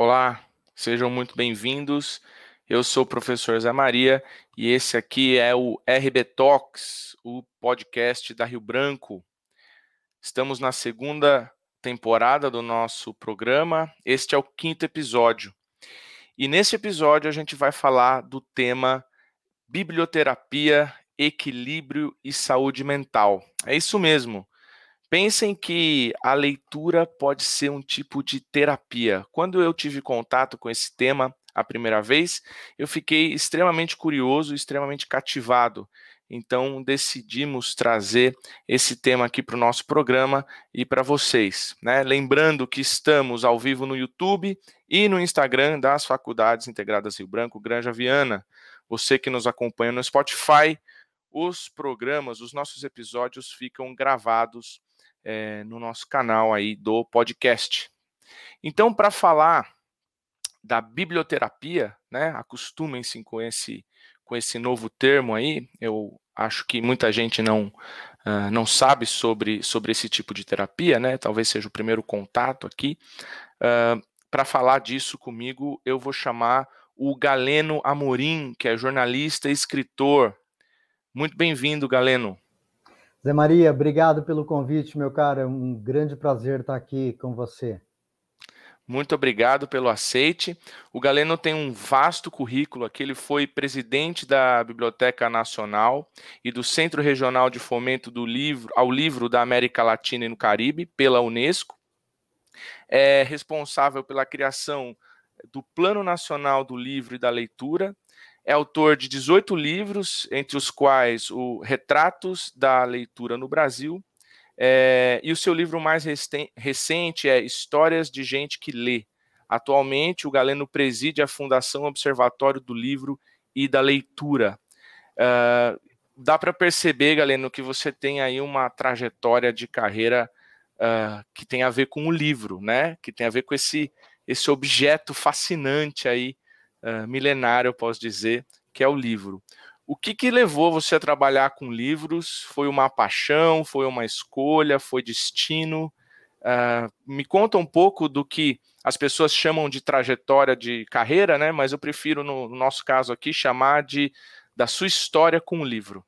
Olá, sejam muito bem-vindos. Eu sou o professor Zé Maria e esse aqui é o RB Talks, o podcast da Rio Branco. Estamos na segunda temporada do nosso programa. Este é o quinto episódio. E nesse episódio a gente vai falar do tema biblioterapia, equilíbrio e saúde mental. É isso mesmo. Pensem que a leitura pode ser um tipo de terapia. Quando eu tive contato com esse tema a primeira vez, eu fiquei extremamente curioso, extremamente cativado. Então decidimos trazer esse tema aqui para o nosso programa e para vocês. Né? Lembrando que estamos ao vivo no YouTube e no Instagram das Faculdades Integradas Rio Branco, Granja Viana. Você que nos acompanha no Spotify, os programas, os nossos episódios ficam gravados é, no nosso canal aí do podcast. Então, para falar da biblioterapia, né, acostumem-se com esse, com esse novo termo aí, eu acho que muita gente não, uh, não sabe sobre, sobre esse tipo de terapia, né, talvez seja o primeiro contato aqui. Uh, para falar disso comigo, eu vou chamar o Galeno Amorim, que é jornalista e escritor. Muito bem-vindo, Galeno. Zé Maria, obrigado pelo convite, meu cara. É um grande prazer estar aqui com você. Muito obrigado pelo aceite. O Galeno tem um vasto currículo aqui. Ele foi presidente da Biblioteca Nacional e do Centro Regional de Fomento do Livro ao Livro da América Latina e no Caribe, pela Unesco. É responsável pela criação do Plano Nacional do Livro e da Leitura é autor de 18 livros, entre os quais o Retratos da Leitura no Brasil, é, e o seu livro mais recente é Histórias de Gente que Lê. Atualmente, o Galeno preside a Fundação Observatório do Livro e da Leitura. Uh, dá para perceber, Galeno, que você tem aí uma trajetória de carreira uh, que tem a ver com o livro, né? Que tem a ver com esse, esse objeto fascinante aí uh, eu posso dizer, que é o livro. O que, que levou você a trabalhar com livros? Foi uma paixão? Foi uma escolha? Foi destino? Uh, me conta um pouco do que as pessoas chamam de trajetória de carreira, né? Mas eu prefiro, no nosso caso aqui, chamar de da sua história com o livro.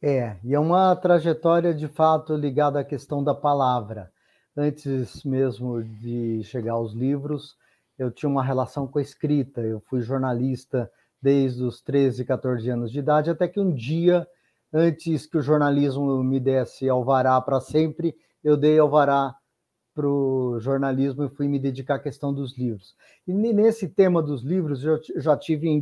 É, e é uma trajetória de fato ligada à questão da palavra. Antes mesmo de chegar aos livros, eu tinha uma relação com a escrita. Eu fui jornalista desde os 13, 14 anos de idade, até que um dia, antes que o jornalismo me desse alvará para sempre, eu dei alvará para o jornalismo e fui me dedicar à questão dos livros. E nesse tema dos livros, eu já tive em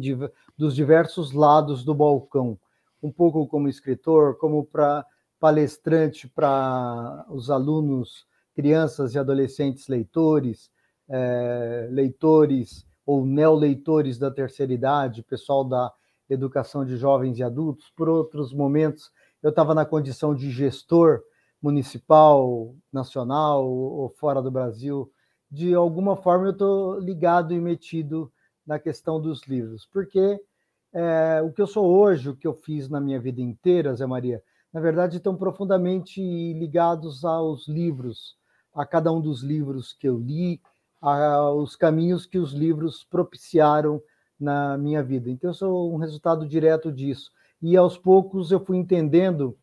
dos diversos lados do balcão, um pouco como escritor, como para palestrante para os alunos, crianças e adolescentes leitores, é, leitores ou neoleitores da terceira idade, pessoal da educação de jovens e adultos. Por outros momentos, eu estava na condição de gestor municipal, nacional ou fora do Brasil. De alguma forma, eu estou ligado e metido na questão dos livros, porque é, o que eu sou hoje, o que eu fiz na minha vida inteira, Zé Maria, na verdade, estão profundamente ligados aos livros, a cada um dos livros que eu li, os caminhos que os livros propiciaram na minha vida. Então, eu sou um resultado direto disso. E aos poucos eu fui entendendo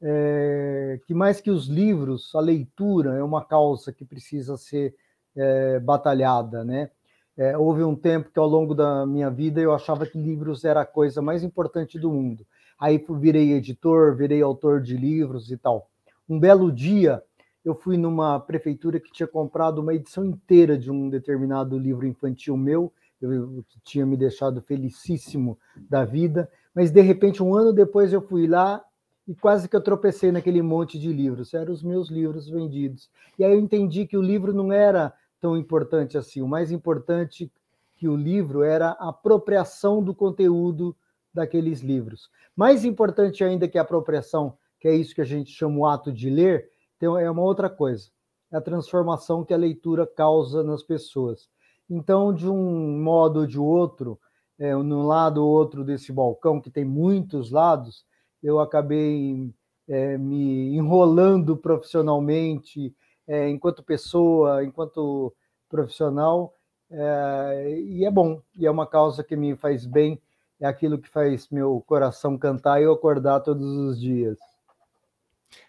é, que mais que os livros, a leitura é uma causa que precisa ser é, batalhada, né? É, houve um tempo que ao longo da minha vida eu achava que livros era a coisa mais importante do mundo. Aí virei editor, virei autor de livros e tal. Um belo dia eu fui numa prefeitura que tinha comprado uma edição inteira de um determinado livro infantil meu, eu, que tinha me deixado felicíssimo da vida, mas de repente, um ano depois, eu fui lá e quase que eu tropecei naquele monte de livros. Eram os meus livros vendidos. E aí eu entendi que o livro não era tão importante assim. O mais importante que o livro era a apropriação do conteúdo daqueles livros. Mais importante ainda que a apropriação, que é isso que a gente chama o ato de ler, tem, é uma outra coisa. É a transformação que a leitura causa nas pessoas. Então, de um modo ou de outro, é, num lado ou outro desse balcão, que tem muitos lados, eu acabei é, me enrolando profissionalmente, é, enquanto pessoa, enquanto profissional, é, e é bom, e é uma causa que me faz bem, é aquilo que faz meu coração cantar e eu acordar todos os dias.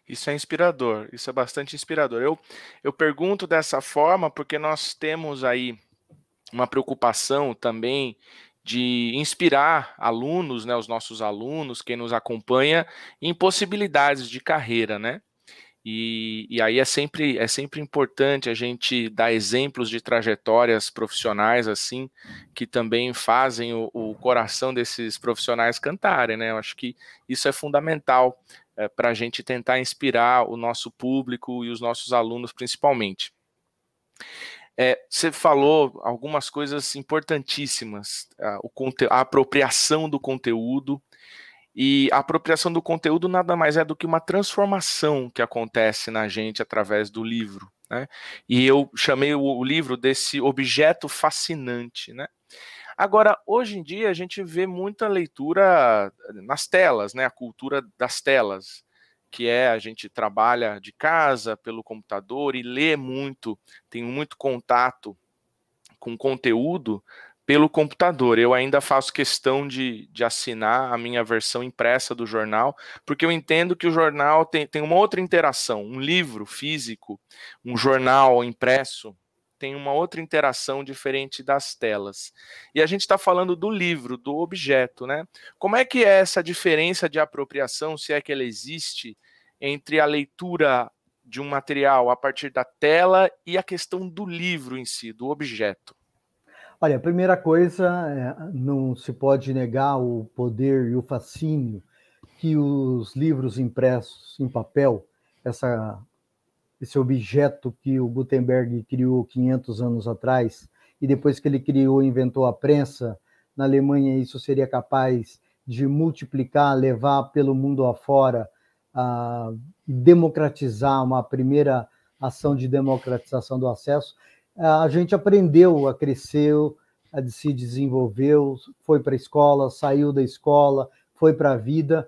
Isso é inspirador, isso é bastante inspirador. Eu, eu pergunto dessa forma porque nós temos aí uma preocupação também de inspirar alunos, né, os nossos alunos, quem nos acompanha, em possibilidades de carreira, né? E, e, aí é sempre, é sempre importante a gente dar exemplos de trajetórias profissionais assim, que também fazem o, o coração desses profissionais cantarem, né? Eu acho que isso é fundamental é, para a gente tentar inspirar o nosso público e os nossos alunos principalmente. É, você falou algumas coisas importantíssimas, a, a apropriação do conteúdo, e a apropriação do conteúdo nada mais é do que uma transformação que acontece na gente através do livro. Né? E eu chamei o, livro desse objeto fascinante. Né? Agora, hoje em dia, a gente vê muita leitura nas telas, né? a cultura das telas que é a gente trabalha de casa pelo computador e lê muito, tem muito contato com conteúdo pelo computador. Eu ainda faço questão de, de assinar a minha versão impressa do jornal, porque eu entendo que o jornal tem, tem uma outra interação. Um livro físico, um jornal impresso, tem uma outra interação diferente das telas. E a gente está falando do livro, do objeto, né? Como é que é essa diferença de apropriação, se é que ela existe, entre a leitura de um material a partir da tela e a questão do livro em si, do objeto? Olha, a primeira coisa, é, não se pode negar o poder e o fascínio que os livros impressos em papel, essa esse objeto que o Gutenberg criou 500 anos atrás, e depois que ele criou, inventou a prensa, na Alemanha isso seria capaz de multiplicar, levar pelo mundo afora, a democratizar, uma primeira ação de democratização do acesso. A gente aprendeu a crescer, a se desenvolveu, foi para a escola, saiu da escola, foi para a vida,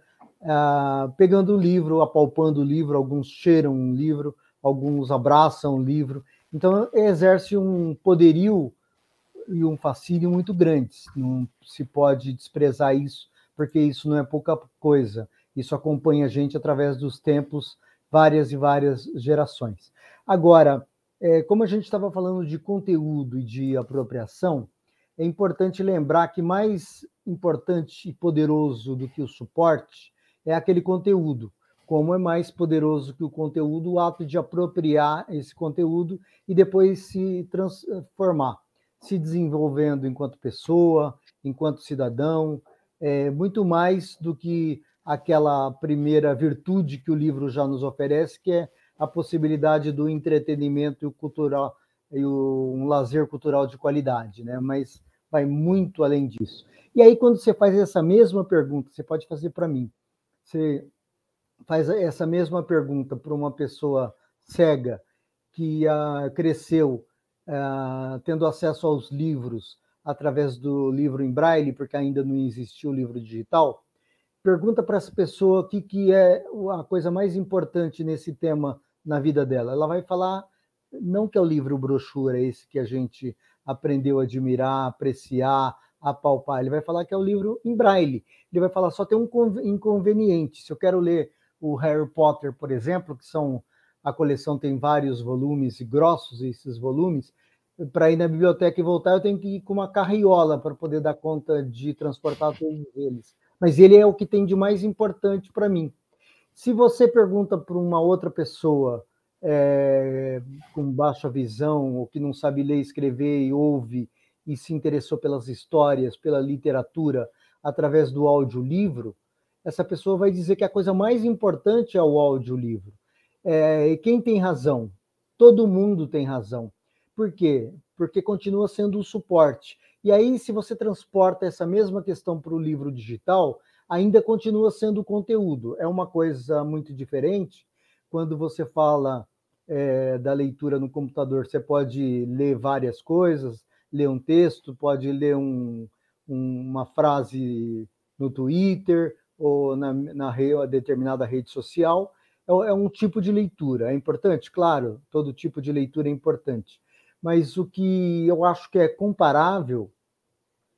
pegando o livro, apalpando o livro, alguns cheiram um livro, alguns abraçam o livro. Então, exerce um poderio e um fascínio muito grandes. Não se pode desprezar isso, porque isso não é pouca coisa. Isso acompanha a gente através dos tempos, várias e várias gerações. Agora, é, como a gente estava falando de conteúdo e de apropriação, é importante lembrar que mais importante e poderoso do que o suporte é aquele conteúdo. Como é mais poderoso que o conteúdo, o ato de apropriar esse conteúdo e depois se transformar, se desenvolvendo enquanto pessoa, enquanto cidadão, é muito mais do que aquela primeira virtude que o livro já nos oferece, que é a possibilidade do entretenimento e o cultural e o, um lazer cultural de qualidade, né? Mas vai muito além disso. E aí quando você faz essa mesma pergunta, você pode fazer para mim. Você faz essa mesma pergunta para uma pessoa cega que uh, cresceu uh, tendo acesso aos livros através do livro em braille, porque ainda não existia o livro digital, pergunta para essa pessoa o que, que é a coisa mais importante nesse tema na vida dela. Ela vai falar, não que é o livro brochura, esse que a gente aprendeu a admirar, apreciar, apalpar, ele vai falar que é o livro em braille. Ele vai falar, só tem um inconveniente, se eu quero ler o Harry Potter, por exemplo, que são a coleção tem vários volumes grossos esses volumes. Para ir na biblioteca e voltar, eu tenho que ir com uma carriola para poder dar conta de transportar todos eles. Mas ele é o que tem de mais importante para mim. Se você pergunta para uma outra pessoa é, com baixa visão, ou que não sabe ler, escrever e ouve, e se interessou pelas histórias, pela literatura, através do audiolivro, essa pessoa vai dizer que a coisa mais importante é o audiolivro. É, e quem tem razão? Todo mundo tem razão. Por quê? Porque continua sendo o suporte. E aí, se você transporta essa mesma questão para o livro digital, ainda continua sendo conteúdo. É uma coisa muito diferente. Quando você fala é, da leitura no computador, você pode ler várias coisas, ler um texto, pode ler um, um, uma frase no Twitter, ou na, na rede, determinada rede social, é, é um tipo de leitura. É importante? Claro, todo tipo de leitura é importante. mas o que eu acho que é comparável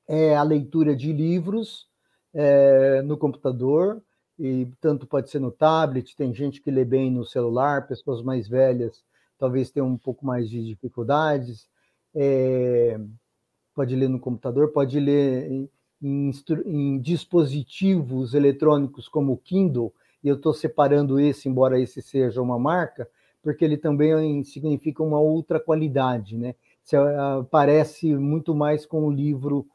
é a leitura de livros é, no computador, e tanto pode ser no tablet, tem gente que lê bem no celular, pessoas mais velhas talvez tenham um pouco mais de dificuldades, é, pode ler no computador, pode ler em, em, em dispositivos eletrônicos como o Kindle, e eu estou separando esse, embora esse seja uma marca, porque ele também significa uma outra qualidade, né? Uh, parece muito mais com o livro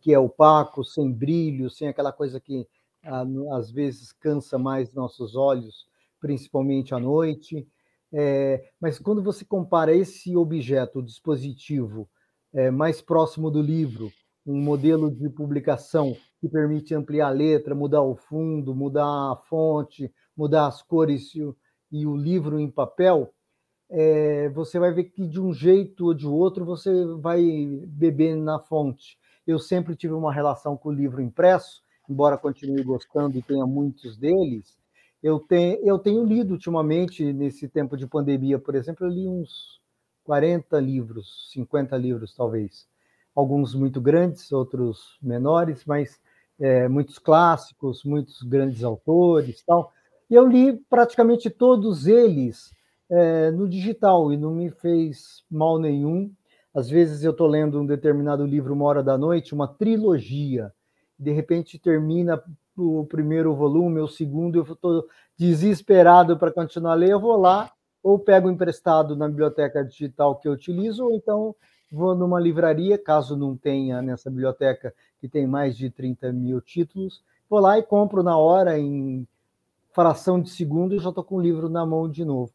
que é opaco, sem brilho, sem aquela coisa que uh, às vezes cansa mais nossos olhos, principalmente à noite. É, mas quando você compara esse objeto, o dispositivo, é, mais próximo do livro, um modelo de publicação que permite ampliar a letra, mudar o fundo, mudar a fonte, mudar as cores e o, e o livro em papel, é, você vai ver que de um jeito ou de outro você vai beber na fonte. Eu sempre tive uma relação com o livro impresso, embora continue gostando e tenha muitos deles. Eu tenho, eu tenho lido ultimamente, nesse tempo de pandemia, por exemplo, eu li uns 40 livros, 50 livros talvez. Alguns muito grandes, outros menores, mas é, muitos clássicos, muitos grandes autores tal. E eu li praticamente todos eles é, no digital e não me fez mal nenhum. Às vezes eu estou lendo um determinado livro uma hora da noite, uma trilogia, de repente termina o primeiro volume, o segundo, eu estou desesperado para continuar a ler, eu vou lá, ou pego emprestado na biblioteca digital que eu utilizo, ou então vou numa livraria, caso não tenha nessa biblioteca que tem mais de 30 mil títulos, vou lá e compro na hora, em fração de segundo, e já estou com o livro na mão de novo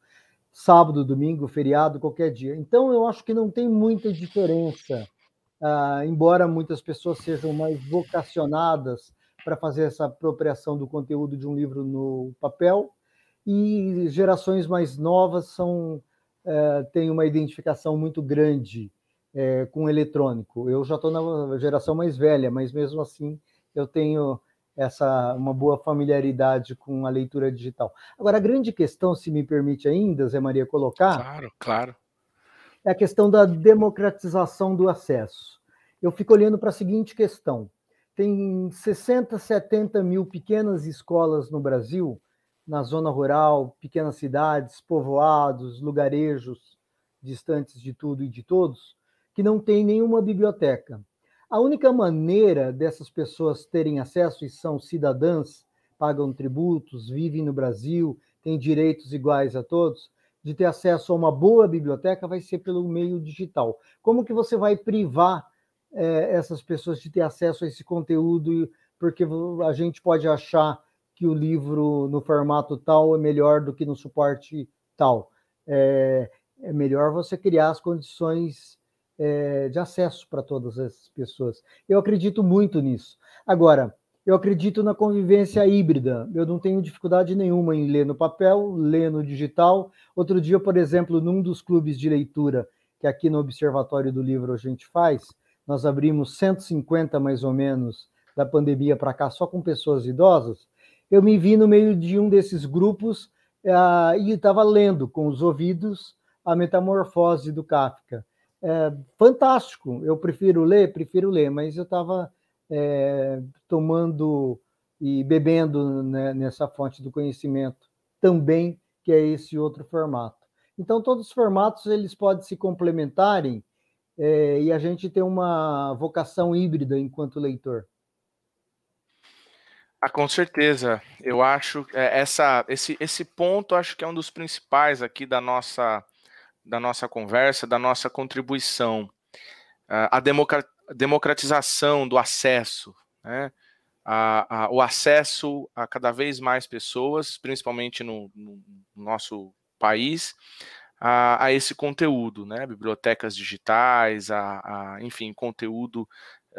sábado, domingo, feriado, qualquer dia. Então, eu acho que não tem muita diferença, uh, embora muitas pessoas sejam mais vocacionadas para fazer essa apropriação do conteúdo de um livro no papel, e gerações mais novas são uh, têm uma identificação muito grande uh, com o eletrônico. Eu já estou na geração mais velha, mas mesmo assim eu tenho essa uma boa familiaridade com a leitura digital. Agora, a grande questão, se me permite ainda, Zé Maria, colocar. Claro, claro. É a questão da democratização do acesso. Eu fico olhando para a seguinte questão: tem 60, 70 mil pequenas escolas no Brasil, na zona rural, pequenas cidades, povoados, lugarejos distantes de tudo e de todos, que não tem nenhuma biblioteca. A única maneira dessas pessoas terem acesso e são cidadãs, pagam tributos, vivem no Brasil, têm direitos iguais a todos, de ter acesso a uma boa biblioteca vai ser pelo meio digital. Como que você vai privar é, essas pessoas de ter acesso a esse conteúdo? Porque a gente pode achar que o livro no formato tal é melhor do que no suporte tal. É, é melhor você criar as condições é, de acesso para todas as pessoas. Eu acredito muito nisso. Agora, eu acredito na convivência híbrida. Eu não tenho dificuldade nenhuma em ler no papel, ler no digital. Outro dia, por exemplo, num dos clubes de leitura que aqui no Observatório do Livro a gente faz, nós abrimos 150 mais ou menos da pandemia para cá só com pessoas idosas. Eu me vi no meio de um desses grupos uh, e estava lendo com os ouvidos a Metamorfose do Kafka é, fantástico. Eu prefiro ler, prefiro ler, mas eu estava é, tomando e bebendo né, nessa fonte do conhecimento também, que é esse outro formato. Então, todos os formatos eles podem se complementarem é, e a gente tem uma vocação híbrida enquanto leitor. Ah, com certeza. Eu acho é, essa, esse, esse ponto acho que é um dos principais aqui da nossa da nossa conversa, da nossa contribuição. a democratização do acesso, né? a, a, o acesso a cada vez mais pessoas, principalmente no, no nosso país, a, a, esse conteúdo, né? bibliotecas digitais, a enfim, conteúdo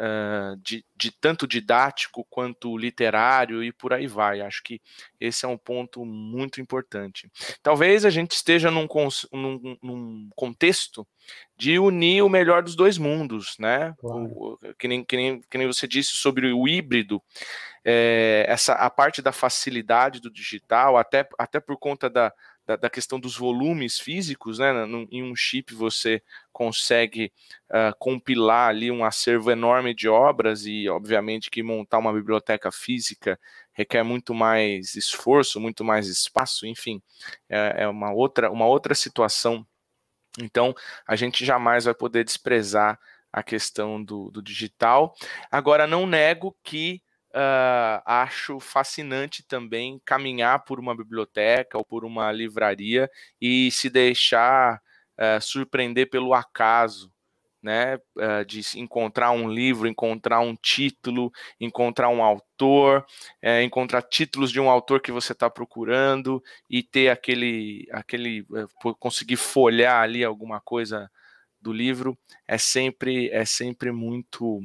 uh, de, de, tanto didático quanto literário e por aí vai. Acho que esse é um ponto muito importante. Talvez a gente esteja num, num, num contexto de unir o melhor dos dois mundos, né? Claro. O, que, nem, que, nem, que nem você disse sobre o híbrido, é, essa a parte da facilidade do digital, até, até por conta da, da, da questão dos volumes físicos, né? em um chip você consegue uh, compilar ali um acervo enorme de obras e, obviamente, que montar uma biblioteca física requer muito mais esforço, muito mais espaço, enfim, é, é uma, outra, uma outra situação. Então, a gente jamais vai poder desprezar a questão do, do digital. Agora, não nego que uh, acho fascinante também caminhar por uma biblioteca ou por uma livraria e se deixar uh, surpreender pelo acaso, né? Uh, de encontrar um livro, encontrar um título, encontrar um autor, uh, encontrar títulos de um autor que você está procurando e ter aquele, aquele uh, conseguir folhear ali alguma coisa do livro é sempre é sempre muito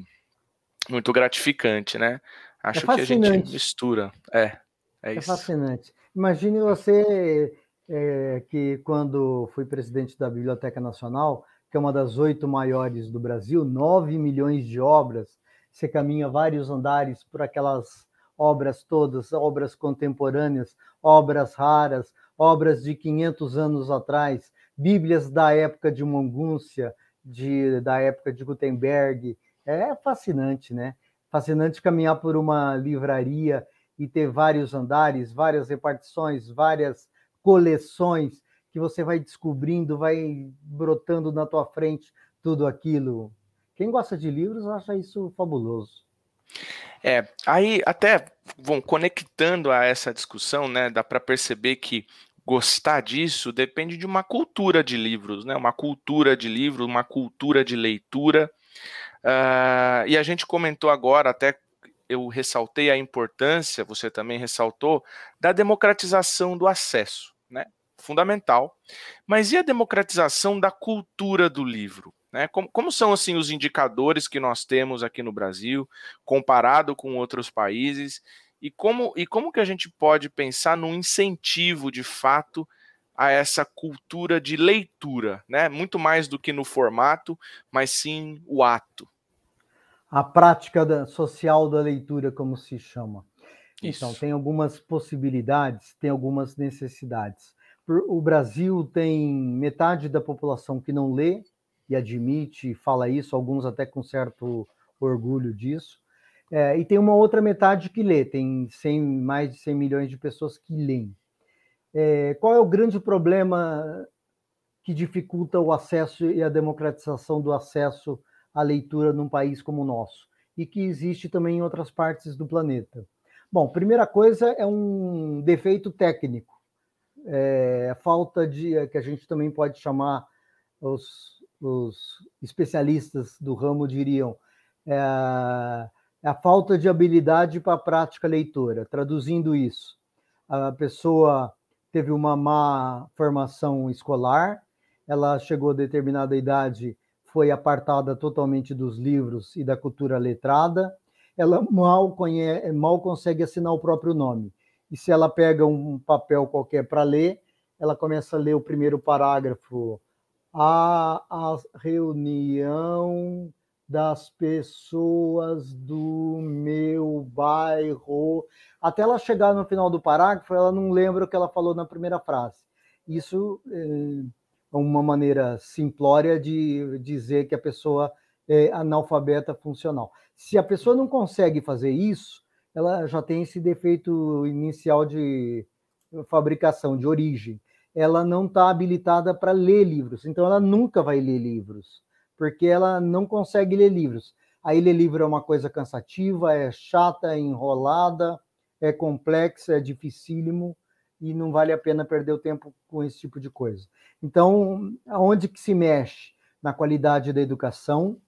muito gratificante, né? Acho é que a gente mistura. É, é, é isso. fascinante. Imagine você é, que quando fui presidente da Biblioteca Nacional, que é uma das oito maiores do Brasil, nove milhões de obras, você caminha vários andares por aquelas obras todas, obras contemporâneas, obras raras, obras de 500 anos atrás, bíblias da época de Mongúncia, de, da época de Gutenberg. É fascinante, né? Fascinante caminhar por uma livraria e ter vários andares, várias repartições, várias coleções que você vai descobrindo, vai brotando na tua frente tudo aquilo. Quem gosta de livros acha isso fabuloso. É, aí até vão conectando a essa discussão, né? Dá para perceber que gostar disso depende de uma cultura de livros, né? Uma cultura de livros, uma cultura de leitura. Uh, e a gente comentou agora, até eu ressaltei a importância, você também ressaltou, da democratização do acesso, né? Fundamental. Mas e a democratização da cultura do livro? Né? Como, como são assim os indicadores que nós temos aqui no Brasil, comparado com outros países? E como, e como que a gente pode pensar num incentivo de fato a essa cultura de leitura, né? Muito mais do que no formato, mas sim o ato a prática da, social da leitura, como se chama. Então, Isso. Então, tem algumas possibilidades, tem algumas necessidades. O Brasil tem metade da população que não lê e admite, fala isso, alguns até com certo orgulho disso. É, e tem uma outra metade que lê, tem 100, mais de 100 milhões de pessoas que leem. É, qual é o grande problema que dificulta o acesso e a democratização do acesso a leitura num país como o nosso e que existe também em outras partes do planeta. Bom, primeira coisa é um defeito técnico, é, falta de que a gente também pode chamar os, os especialistas do ramo diriam é, a falta de habilidade para a prática leitora. Traduzindo isso, a pessoa teve uma má formação escolar, ela chegou a determinada idade foi apartada totalmente dos livros e da cultura letrada, ela mal, conhece, mal consegue assinar o próprio nome. E se ela pega um papel qualquer para ler, ela começa a ler o primeiro parágrafo. A, a reunião das pessoas do meu bairro. Até ela chegar no final do parágrafo, ela não lembra o que ela falou na primeira frase. Isso eh, uma maneira simplória de dizer que a pessoa é analfabeta funcional. Se a pessoa não consegue fazer isso, ela já tem esse defeito inicial de fabricação, de origem. Ela não está habilitada para ler livros, então ela nunca vai ler livros, porque ela não consegue ler livros. Aí ler livro é uma coisa cansativa, é chata, é enrolada, é complexa, é dificílimo e não vale a pena perder o tempo com esse tipo de coisa. Então, aonde que se mexe? Na qualidade da educação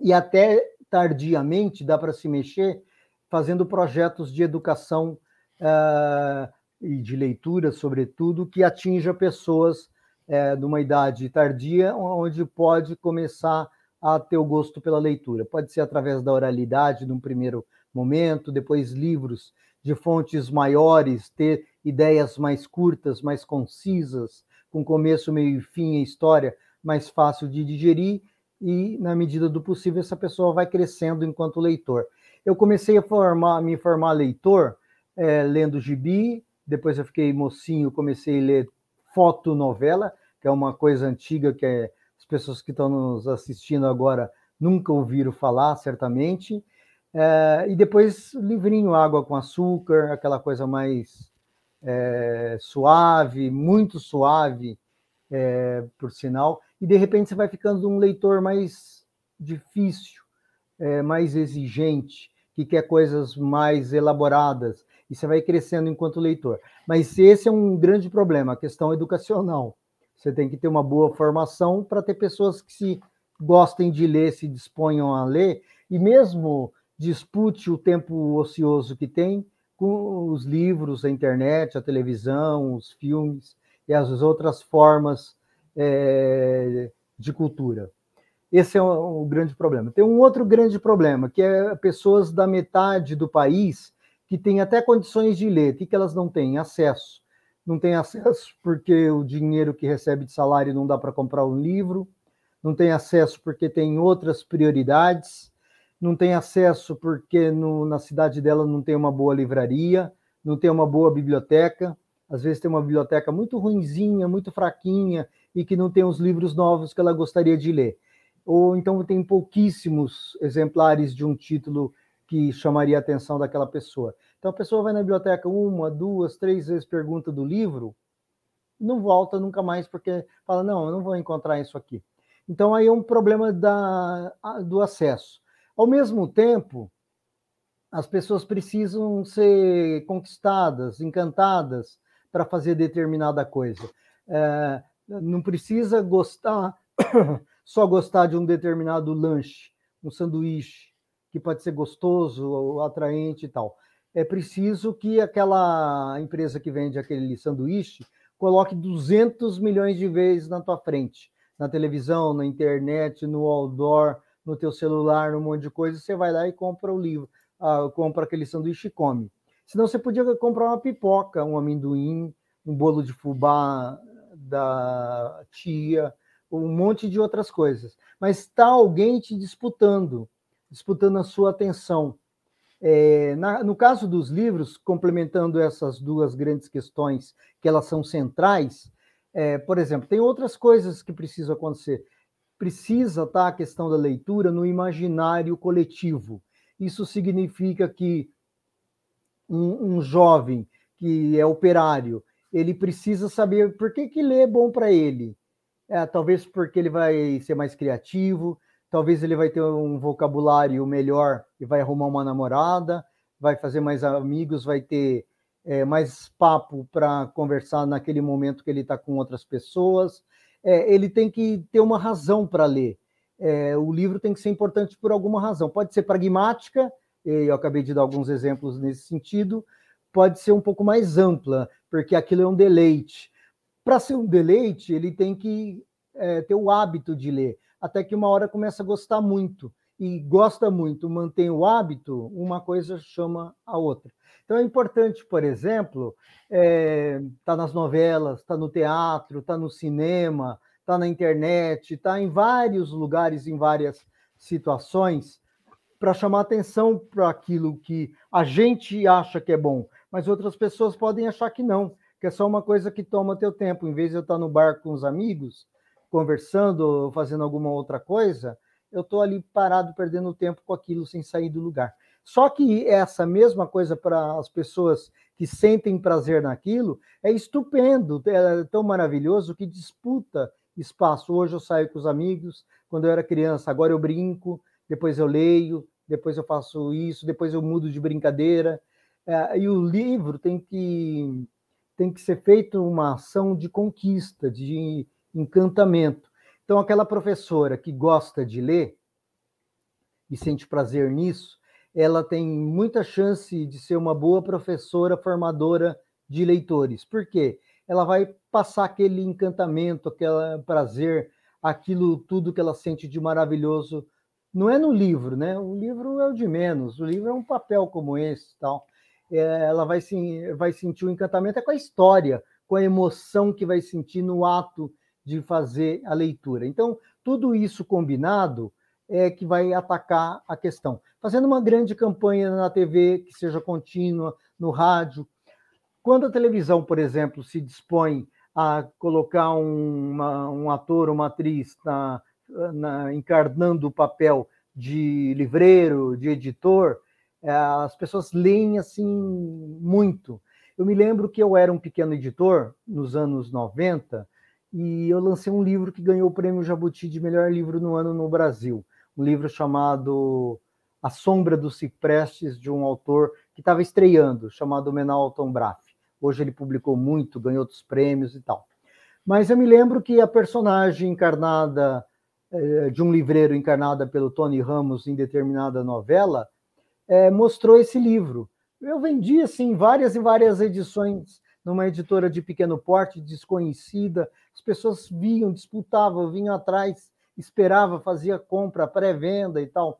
e até tardiamente dá para se mexer fazendo projetos de educação uh, e de leitura, sobretudo, que atinja pessoas uh, de uma idade tardia, onde pode começar a ter o gosto pela leitura. Pode ser através da oralidade, num primeiro momento, depois livros de fontes maiores, ter ideias mais curtas, mais concisas, com começo, meio e fim a história, mais fácil de digerir e, na medida do possível, essa pessoa vai crescendo enquanto leitor. Eu comecei a formar, me formar leitor é, lendo gibi, depois eu fiquei mocinho, comecei a ler fotonovela, que é uma coisa antiga que é, as pessoas que estão nos assistindo agora nunca ouviram falar, certamente. É, e depois livrinho Água com Açúcar, aquela coisa mais é, suave, muito suave, é, por sinal, e de repente você vai ficando um leitor mais difícil, é, mais exigente, que quer coisas mais elaboradas, e você vai crescendo enquanto leitor. Mas esse é um grande problema, a questão educacional. Você tem que ter uma boa formação para ter pessoas que se gostem de ler, se disponham a ler, e mesmo dispute o tempo ocioso que tem com os livros, a internet, a televisão, os filmes e as outras formas é, de cultura. Esse é o, grande problema. Tem um outro grande problema, que é pessoas da metade do país que têm até condições de ler. Que, que elas não têm? Acesso. Não têm acesso porque o dinheiro que recebe de salário não dá para comprar um livro, não tem acesso porque tem outras prioridades, não tem acesso porque no, na cidade dela não tem uma boa livraria, não tem uma boa biblioteca, às vezes tem uma biblioteca muito ruinzinha, muito fraquinha e que não tem os livros novos que ela gostaria de ler. Ou então tem pouquíssimos exemplares de um título que chamaria a atenção daquela pessoa. Então a pessoa vai na biblioteca uma, duas, três vezes pergunta do livro, não volta nunca mais porque fala não, eu não vou encontrar isso aqui. Então aí é um problema da, do acesso. Ao mesmo tempo, as pessoas precisam ser conquistadas, encantadas para fazer determinada coisa. É, não precisa gostar, só gostar de um determinado lanche, um sanduíche, que pode ser gostoso ou atraente e tal. É preciso que aquela empresa que vende aquele sanduíche coloque 200 milhões de vezes na tua frente, na televisão, na internet, no outdoor, no teu celular, um monte de coisa, você vai lá e compra o livro, compra aquele sanduíche e come. Senão você podia comprar uma pipoca, um amendoim, um bolo de fubá da tia, um monte de outras coisas. Mas está alguém te disputando, disputando a sua atenção. É, na, no caso dos livros, complementando essas duas grandes questões, que elas são centrais, é, por exemplo, tem outras coisas que precisam acontecer precisa estar a questão da leitura no imaginário coletivo. Isso significa que um, um jovem que é operário, ele precisa saber por que, que ler é bom para ele. É, talvez porque ele vai ser mais criativo, talvez ele vai ter um vocabulário melhor e vai arrumar uma namorada, vai fazer mais amigos, vai ter é, mais papo para conversar naquele momento que ele está com outras pessoas é, ele tem que ter uma razão para ler. É, o livro tem que ser importante por alguma razão. Pode ser pragmática, eu acabei de dar alguns exemplos nesse sentido, pode ser um pouco mais ampla, porque aquilo é um deleite. Para ser um deleite, ele tem que é, ter o hábito de ler, até que uma hora começa a gostar muito. E gosta muito, mantém o hábito, uma coisa chama a outra. Então é importante, por exemplo, está é, tá nas novelas, está no teatro, está no cinema, está na internet, está em vários lugares, em várias situações, para chamar atenção para aquilo que a gente acha que é bom, mas outras pessoas podem achar que não, que é só uma coisa que toma teu tempo. Em vez de eu estar no bar com os amigos, conversando, fazendo alguma outra coisa, eu estou ali parado, perdendo tempo com aquilo sem sair do lugar. Só que essa mesma coisa para as pessoas que sentem prazer naquilo é estupendo, é tão maravilhoso que disputa espaço. Hoje eu saio com os amigos, quando eu era criança, agora eu brinco, depois eu leio, depois eu faço isso, depois eu mudo de brincadeira. É, e o livro tem que, tem que ser feito uma ação de conquista, de encantamento. Então, aquela professora que gosta de ler e sente prazer nisso, ela tem muita chance de ser uma boa professora formadora de leitores. Por quê? Ela vai passar aquele encantamento, aquele prazer, aquilo tudo que ela sente de maravilhoso. Não é no livro, né? O livro é o de menos. O livro é um papel como esse, tal. É, ela vai, sim, vai sentir o encantamento é com a história, com a emoção que vai sentir no ato de fazer a leitura. Então, tudo isso combinado é que vai atacar a questão. Fazendo uma grande campanha na TV, que seja contínua, no rádio. Quando a televisão, por exemplo, se dispõe a colocar uma, um ator uma atriz na, na, encarnando o papel de livreiro, de editor, é, as pessoas leem assim muito. Eu me lembro que eu era um pequeno editor nos anos 90 e eu lancei um livro que ganhou o prêmio Jabuti de melhor livro no ano no Brasil. Um livro chamado A Sombra dos Ciprestes, de um autor que estava estreando, chamado Menal Tom Braff. Hoje ele publicou muito, ganhou outros prêmios e tal. Mas eu me lembro que a personagem encarnada, eh, de um livreiro encarnada pelo Tony Ramos em determinada novela, é, mostrou esse livro. Eu vendi assim várias e várias edições numa editora de pequeno porte, desconhecida. As pessoas vinham, disputavam, vinham atrás, esperava, fazia compra, pré-venda e tal,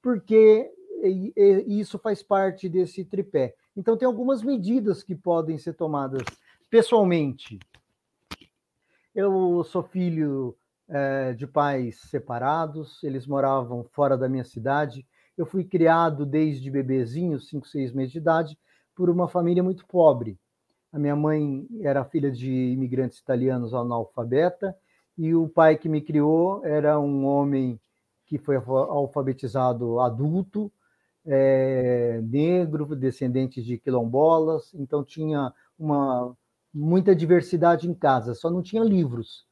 porque isso faz parte desse tripé. Então tem algumas medidas que podem ser tomadas pessoalmente. Eu sou filho é, de pais separados, eles moravam fora da minha cidade eu fui criado desde bebezinho, 5, 6 meses de idade, por uma família muito pobre. A minha mãe era filha de imigrantes italianos analfabeta e o pai que me criou era um homem que foi alfabetizado adulto, é, negro, descendente de quilombolas, então tinha uma muita diversidade em casa, só não tinha livros.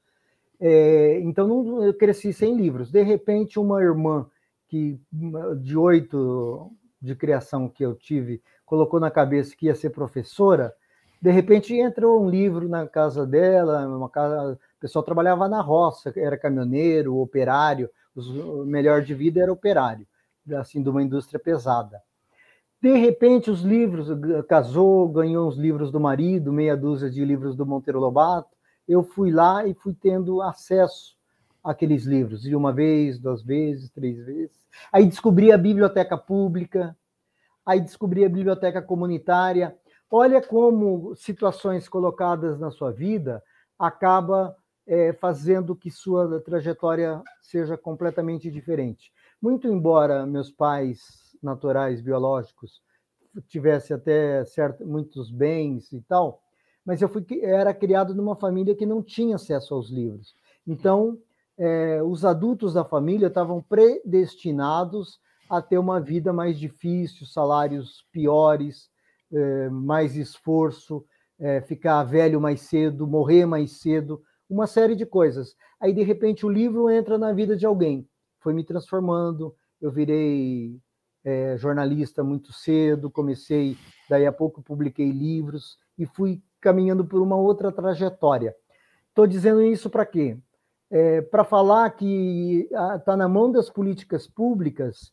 É, então não, eu cresci sem livros. De repente, uma irmã que de oito de criação que eu tive colocou na cabeça que ia ser professora, de repente entrou um livro na casa dela, uma casa, o pessoal trabalhava na roça, era caminhoneiro, operário, o melhor de vida era operário, assim, de uma indústria pesada. De repente, os livros, casou, ganhou os livros do marido, meia dúzia de livros do Monteiro Lobato. Eu fui lá e fui tendo acesso aqueles livros, e uma vez, duas vezes, três vezes. Aí descobri a biblioteca pública, aí descobri a biblioteca comunitária. Olha como situações colocadas na sua vida acaba é, fazendo que sua trajetória seja completamente diferente. Muito embora meus pais naturais biológicos tivessem até certo, muitos bens e tal, mas eu fui, era criado numa família que não tinha acesso aos livros. Então, é, os adultos da família estavam predestinados a ter uma vida mais difícil, salários piores, mais esforço, é, ficar velho mais cedo, morrer mais cedo, uma série de coisas. Aí, de repente, o livro entra na vida de alguém, foi me transformando. Eu virei é, jornalista muito cedo, comecei, daí a pouco publiquei livros e fui caminhando por uma outra trajetória. Estou dizendo isso para quê? é, para falar que está na mão das políticas públicas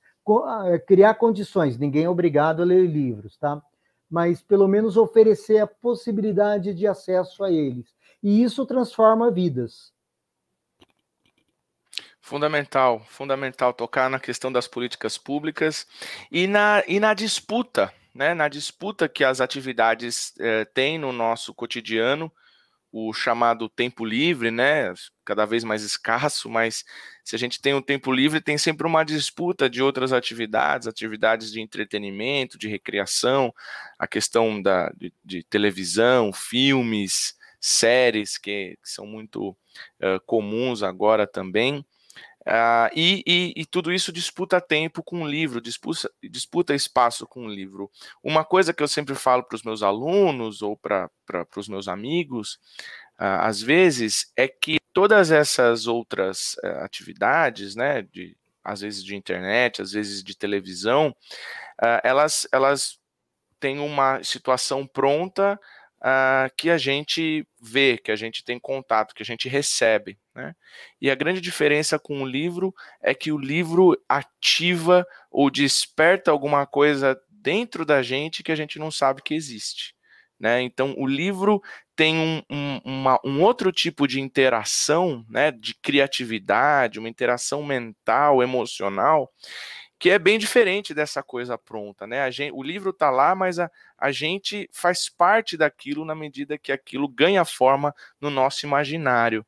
é, criar condições. Ninguém é obrigado a ler livros, tá? Mas pelo menos oferecer a possibilidade de acesso a eles. E isso transforma vidas. Fundamental, fundamental tocar na questão das políticas públicas e na, e na disputa, né? Na disputa que as atividades eh, têm no nosso cotidiano o chamado tempo livre, né? Cada vez mais escasso, mas se a gente tem um tempo livre, tem sempre uma disputa de outras atividades, atividades de entretenimento, de recreação, a questão da, de, de televisão, filmes, séries que, que são muito uh, comuns agora também. Uh, e, e, e, tudo isso disputa tempo com o livro, disputa, disputa espaço com o livro. Uma coisa que eu sempre falo para os meus alunos ou para os meus amigos, uh, às vezes, é que todas essas outras uh, atividades, né, de, às vezes de internet, às vezes de televisão, elas, elas têm uma situação pronta uh, que a gente vê, que a gente tem contato, que a gente recebe. Né? E a grande diferença com o livro é que o livro ativa ou desperta alguma coisa dentro da gente que a gente não sabe que existe. Né? Então, o livro tem um, um, uma, um, outro tipo de interação, né, de criatividade, uma interação mental, emocional, que é bem diferente dessa coisa pronta, né? Gente, o livro está lá, mas a, a gente faz parte daquilo na medida que aquilo ganha forma no nosso imaginário.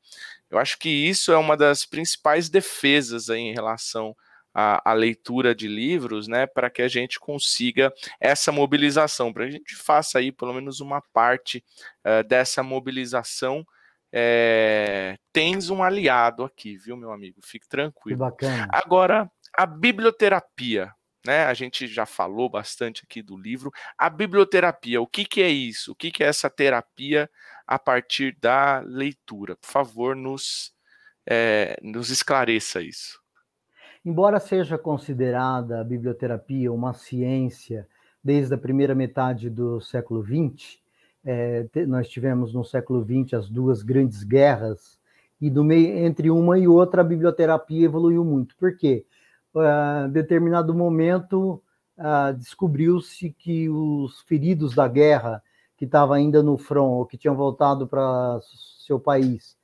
Eu acho que isso é uma das principais defesas em relação à, leitura de livros, né, para que a gente consiga essa mobilização, para a gente faça aí pelo menos uma parte uh, dessa mobilização. É, tens um aliado aqui, viu, meu amigo? Fique tranquilo. Que bacana. Agora, a biblioterapia, né? A gente já falou bastante aqui do livro. A biblioterapia, o que, que é isso? O que, que é essa terapia a partir da leitura? Por favor, nos, é, nos esclareça isso. Embora seja considerada a biblioterapia uma ciência desde a primeira metade do século XX, é, nós tivemos no século XX as duas grandes guerras, e no meio, entre uma e outra a biblioterapia evoluiu muito. Por quê? Determinado momento uh, descobriu-se que os feridos da guerra que estavam ainda no front ou que tinham voltado para seu país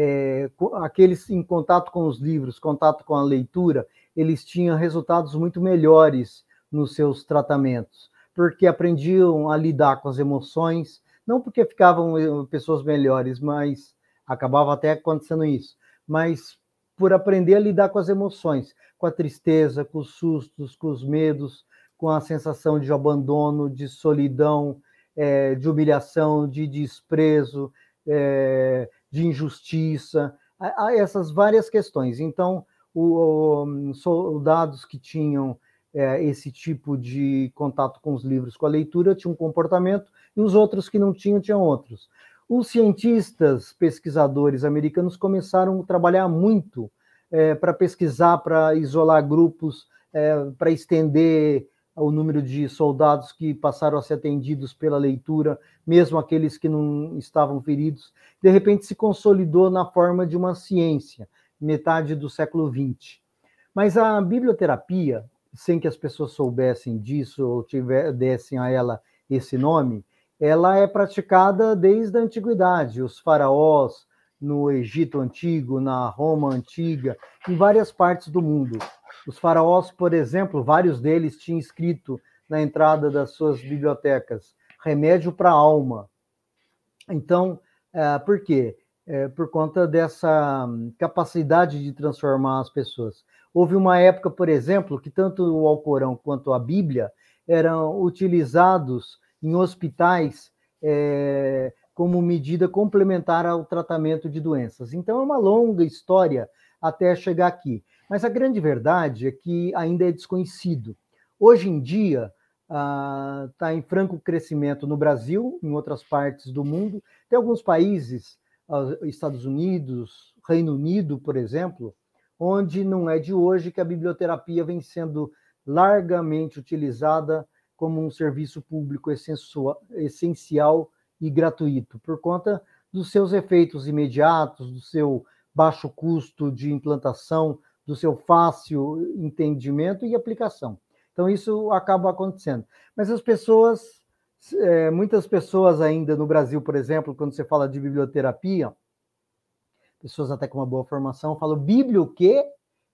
é, aqueles em contato com os livros, contato com a leitura, eles tinham resultados muito melhores nos seus tratamentos, porque aprendiam a lidar com as emoções, não porque ficavam eh, pessoas melhores, mas acabava até acontecendo isso, mas por aprender a lidar com as emoções, com a tristeza, com os sustos, com os medos, com a sensação de abandono, de solidão, é, de humilhação, de desprezo, é, de injustiça, essas várias questões. Então, o, o, soldados que tinham é, esse tipo de contato com os livros, com a leitura, tinham um comportamento, e os outros que não tinham, tinham outros. Os cientistas, pesquisadores americanos começaram a trabalhar muito é, para pesquisar, para isolar grupos, é, para estender o número de soldados que passaram a ser atendidos pela leitura, mesmo aqueles que não estavam feridos, de repente se consolidou na forma de uma ciência, metade do século XX. Mas a biblioterapia, sem que as pessoas soubessem disso ou tiver, dessem a ela esse nome, ela é praticada desde a antiguidade. Os faraós, no Egito Antigo, na Roma Antiga, em várias partes do mundo. Os faraós, por exemplo, vários deles tinham escrito na entrada das suas bibliotecas remédio para a alma. Então, é, por quê? É, por conta dessa capacidade de transformar as pessoas. Houve uma época, por exemplo, que tanto o Alcorão quanto a Bíblia eram utilizados em hospitais é, como medida complementar ao tratamento de doenças. Então, é uma longa história até chegar aqui. Mas a grande verdade é que ainda é desconhecido. Hoje em dia, está ah, em franco crescimento no Brasil, em outras partes do mundo. Tem alguns países, ah, Estados Unidos, Reino Unido, por exemplo, onde não é de hoje que a biblioterapia vem sendo largamente utilizada como um serviço público essencial e gratuito, por conta dos seus efeitos imediatos, do seu baixo custo de implantação, do seu fácil entendimento e aplicação. Então, isso acaba acontecendo. Mas as pessoas, é, muitas pessoas ainda no Brasil, por exemplo, quando você fala de biblioterapia, pessoas até com uma boa formação falam: Bíblia o quê?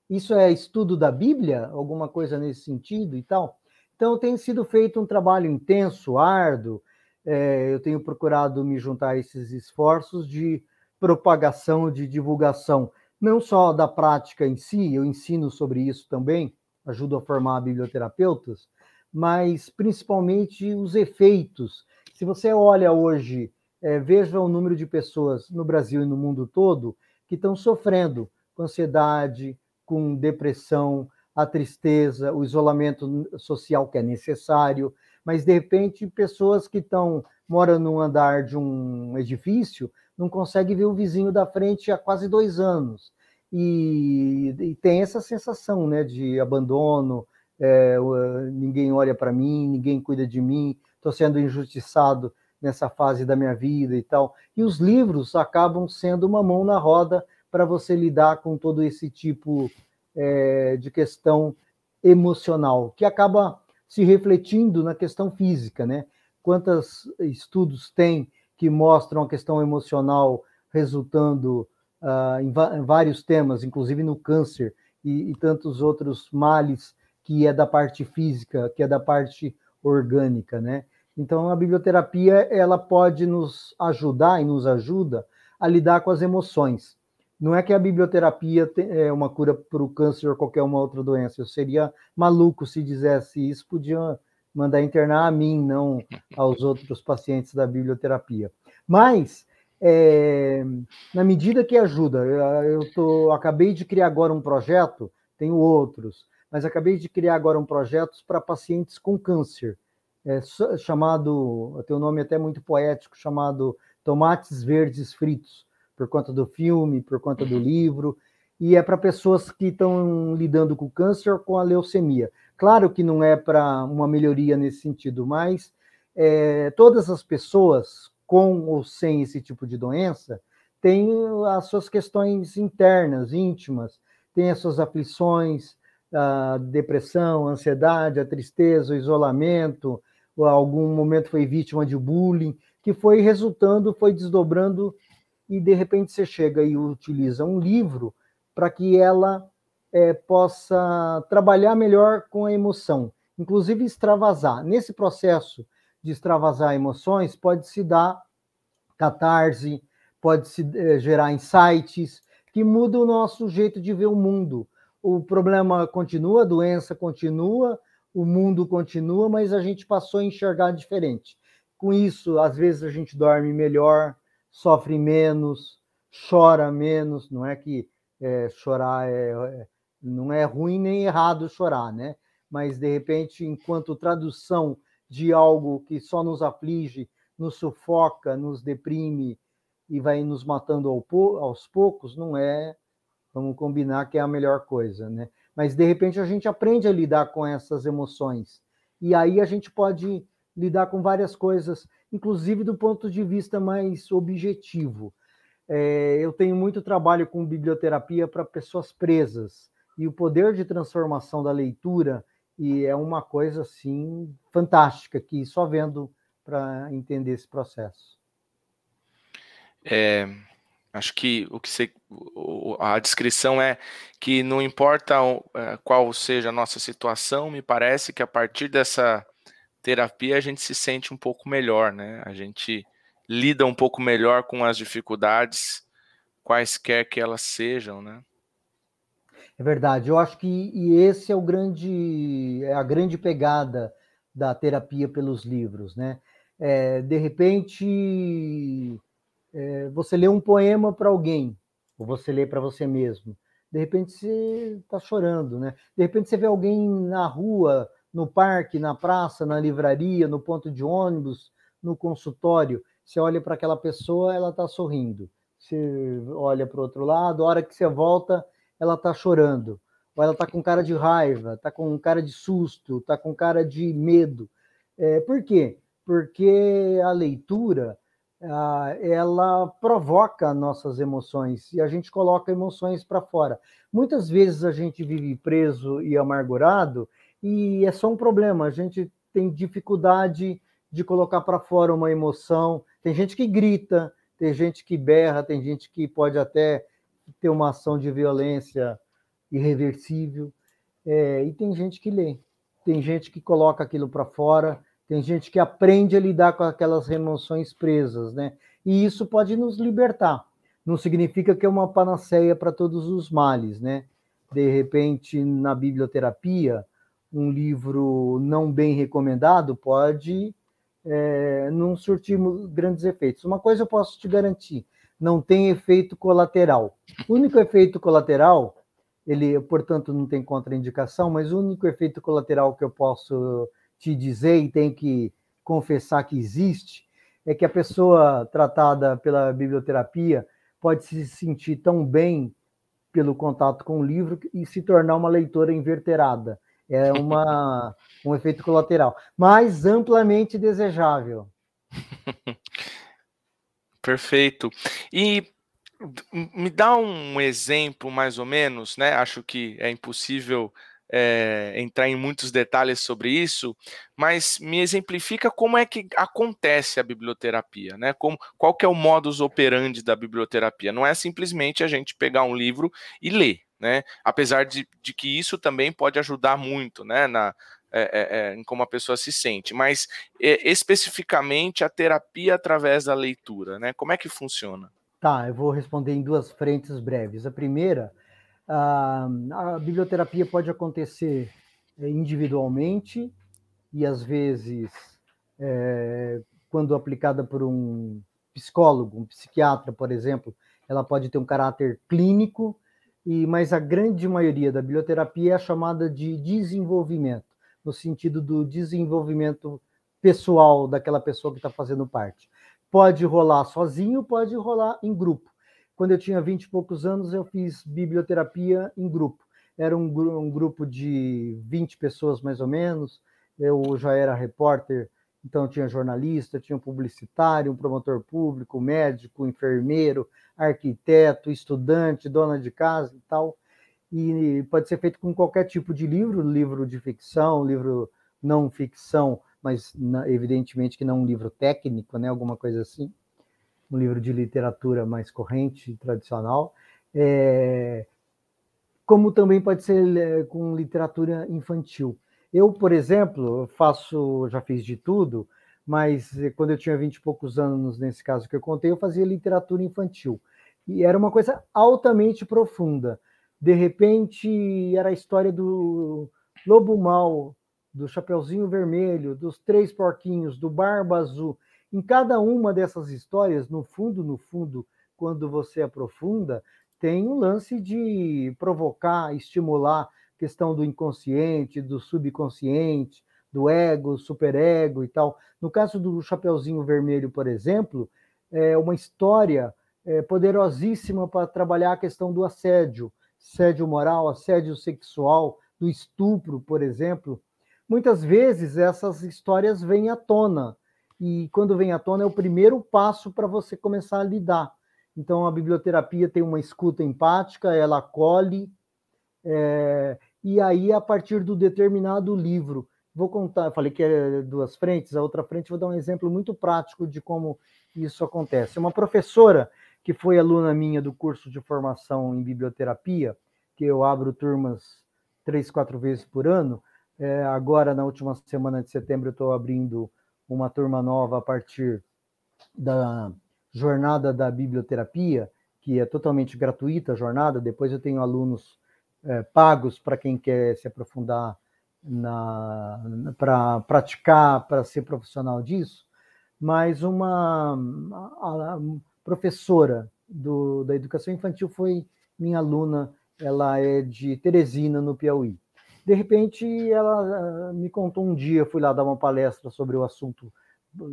Isso é estudo da Bíblia? Alguma coisa nesse sentido e tal? Então, tem sido feito um trabalho intenso, árduo. É, eu tenho procurado me juntar a esses esforços de propagação, de divulgação não só da prática em si, eu ensino sobre isso também, ajudo a formar biblioterapeutas, mas principalmente os efeitos. Se você olha hoje, é, veja o número de pessoas no Brasil e no mundo todo que estão sofrendo com ansiedade, com depressão, a tristeza, o isolamento social que é necessário, mas de repente pessoas que estão moram num andar de um edifício não conseguem ver o vizinho da frente há quase dois anos e, e tem essa sensação né, de abandono, é, ninguém olha para mim, ninguém cuida de mim, estou sendo injustiçado nessa fase da minha vida e tal. E os livros acabam sendo uma mão na roda para você lidar com todo esse tipo é, de questão emocional, que acaba se refletindo na questão física, né? Quantos estudos tem que mostram a questão emocional resultando uh, em, em, vários temas, inclusive no câncer e, e, tantos outros males que é da parte física, que é da parte orgânica, né? Então a biblioterapia ela pode nos ajudar e nos ajuda a lidar com as emoções. Não é que a biblioterapia é uma cura para o câncer ou qualquer uma outra doença. Eu seria maluco se dissesse isso, podia mandar internar a mim, não aos outros pacientes da biblioterapia. Mas, é, na medida que ajuda, eu tô, acabei de criar agora um projeto, tenho outros, mas acabei de criar agora um projeto para pacientes com câncer, é, chamado, tem um nome até muito poético, chamado Tomates Verdes Fritos, por conta do filme, por conta do livro, e é para pessoas que estão lidando com câncer ou com a leucemia. Claro que não é para uma melhoria nesse sentido, mas é, todas as pessoas com ou sem esse tipo de doença têm as suas questões internas, íntimas, têm as suas aflições, a depressão, a ansiedade, a tristeza, o isolamento, ou algum momento foi vítima de bullying, que foi resultando, foi desdobrando, e de repente você chega e utiliza um livro para que ela é, possa trabalhar melhor com a emoção, inclusive extravasar. Nesse processo de extravasar emoções, pode se dar catarse, pode se é, gerar insights que mudam o nosso jeito de ver o mundo. O problema continua, a doença continua, o mundo continua, mas a gente passou a enxergar diferente. Com isso, às vezes a gente dorme melhor, sofre menos, chora menos. Não é que é, chorar é, é não é ruim nem errado chorar, né? Mas de repente, enquanto tradução de algo que só nos aflige, nos sufoca, nos deprime e vai nos matando aos poucos, não é, vamos combinar que é a melhor coisa, né? Mas de repente a gente aprende a lidar com essas emoções. E aí a gente pode lidar com várias coisas, inclusive do ponto de vista mais objetivo. É, eu tenho muito trabalho com biblioterapia para pessoas presas e o poder de transformação da leitura e é uma coisa assim fantástica que só vendo para entender esse processo. É, acho que o que você, a descrição é que não importa é, qual seja a nossa situação, me parece que a partir dessa terapia a gente se sente um pouco melhor, né? A gente lida um pouco melhor com as dificuldades, quaisquer que elas sejam, né? É verdade. Eu acho que e esse é o grande, é a grande pegada da terapia pelos livros, né? É, de repente, é, você lê um poema para alguém, ou você lê para você mesmo. De repente você está chorando, né? De repente você vê alguém na rua, no parque, na praça, na livraria, no ponto de ônibus, no consultório. Você olha para aquela pessoa, ela está sorrindo. Você olha para o outro lado, a hora que você volta, ela está chorando, ou ela está com cara de raiva, está com cara de susto, está com cara de medo. É, por quê? Porque a leitura ela provoca nossas emoções e a gente coloca emoções para fora. Muitas vezes a gente vive preso e amargurado e é só um problema. A gente tem dificuldade de colocar para fora uma emoção. Tem gente que grita, tem gente que berra, tem gente que pode até ter uma ação de violência irreversível. É, e tem gente que lê, tem gente que coloca aquilo para fora, tem gente que aprende a lidar com aquelas emoções presas, né? E isso pode nos libertar. Não significa que é uma panaceia para todos os males, né? De repente, na biblioterapia, um livro não bem recomendado pode é, não surtir grandes efeitos. Uma coisa eu posso te garantir: não tem efeito colateral. O único efeito colateral, ele, portanto, não tem contraindicação, mas o único efeito colateral que eu posso te dizer e tenho que confessar que existe é que a pessoa tratada pela biblioterapia pode se sentir tão bem pelo contato com o livro e se tornar uma leitora inverterada. É uma, um efeito colateral, mas amplamente desejável. Perfeito. E me dá um exemplo, mais ou menos, né? Acho que é impossível é, entrar em muitos detalhes sobre isso, mas me exemplifica como é que acontece a biblioterapia, né? Como, qual que é o modus operandi da biblioterapia? Não é simplesmente a gente pegar um livro e ler, né? Apesar de, de que isso também pode ajudar muito, né? Na, é, é, é, em como a pessoa se sente, mas é, especificamente a terapia através da leitura, né? Como é que funciona? Tá, eu vou responder em duas frentes breves. A primeira, a, a biblioterapia pode acontecer é, individualmente e às vezes é, quando aplicada por um psicólogo, um psiquiatra, por exemplo, ela pode ter um caráter clínico, e mas a grande maioria da biblioterapia é chamada de desenvolvimento, no sentido do desenvolvimento pessoal daquela pessoa que está fazendo parte. Pode rolar sozinho, pode rolar em grupo. Quando eu tinha 20 e poucos anos, eu fiz biblioterapia em grupo. Era um, um grupo de 20 pessoas, mais ou menos. Eu já era repórter então, tinha jornalista, tinha publicitário, um promotor público, médico, enfermeiro, arquiteto, estudante, dona de casa e tal. E pode ser feito com qualquer tipo de livro, livro de ficção, livro não ficção, mas evidentemente que não um livro técnico, né, alguma coisa assim, um livro de literatura mais corrente, tradicional. É... Como também pode ser é, com literatura infantil. Eu, por exemplo, faço, já fiz de tudo, mas quando eu tinha 20 e poucos anos, nesse caso que eu contei, eu fazia literatura infantil. E era uma coisa altamente profunda. De repente, era a história do Lobo Mal, do Chapeuzinho Vermelho, dos Três Porquinhos, do Barba Azul. Em cada uma dessas histórias, no fundo, no fundo, quando você aprofunda, tem um lance de provocar, estimular questão do inconsciente, do subconsciente, do ego, superego e tal. No caso do Chapeuzinho Vermelho, por exemplo, é uma história é, poderosíssima para trabalhar a questão do assédio, assédio moral, assédio sexual, do estupro, por exemplo. Muitas vezes essas histórias vêm à tona, e quando vem à tona é o primeiro passo para você começar a lidar. Então, a biblioterapia tem uma escuta empática, ela acolhe, é, e aí, a partir do determinado livro, vou contar, falei que é duas frentes, a outra frente vou dar um exemplo muito prático de como isso acontece. Uma professora que foi aluna minha do curso de formação em biblioterapia, que eu abro turmas três, quatro vezes por ano. É, agora, na última semana de setembro, eu estou abrindo uma turma nova a partir da jornada da biblioterapia, que é totalmente gratuita a jornada. Depois eu tenho alunos é, pagos para quem quer se aprofundar para praticar, para ser profissional disso, mas uma professora do, da educação infantil foi minha aluna, ela é de Teresina, no Piauí. De repente, ela ah, me contou um dia, fui lá dar uma palestra sobre o assunto,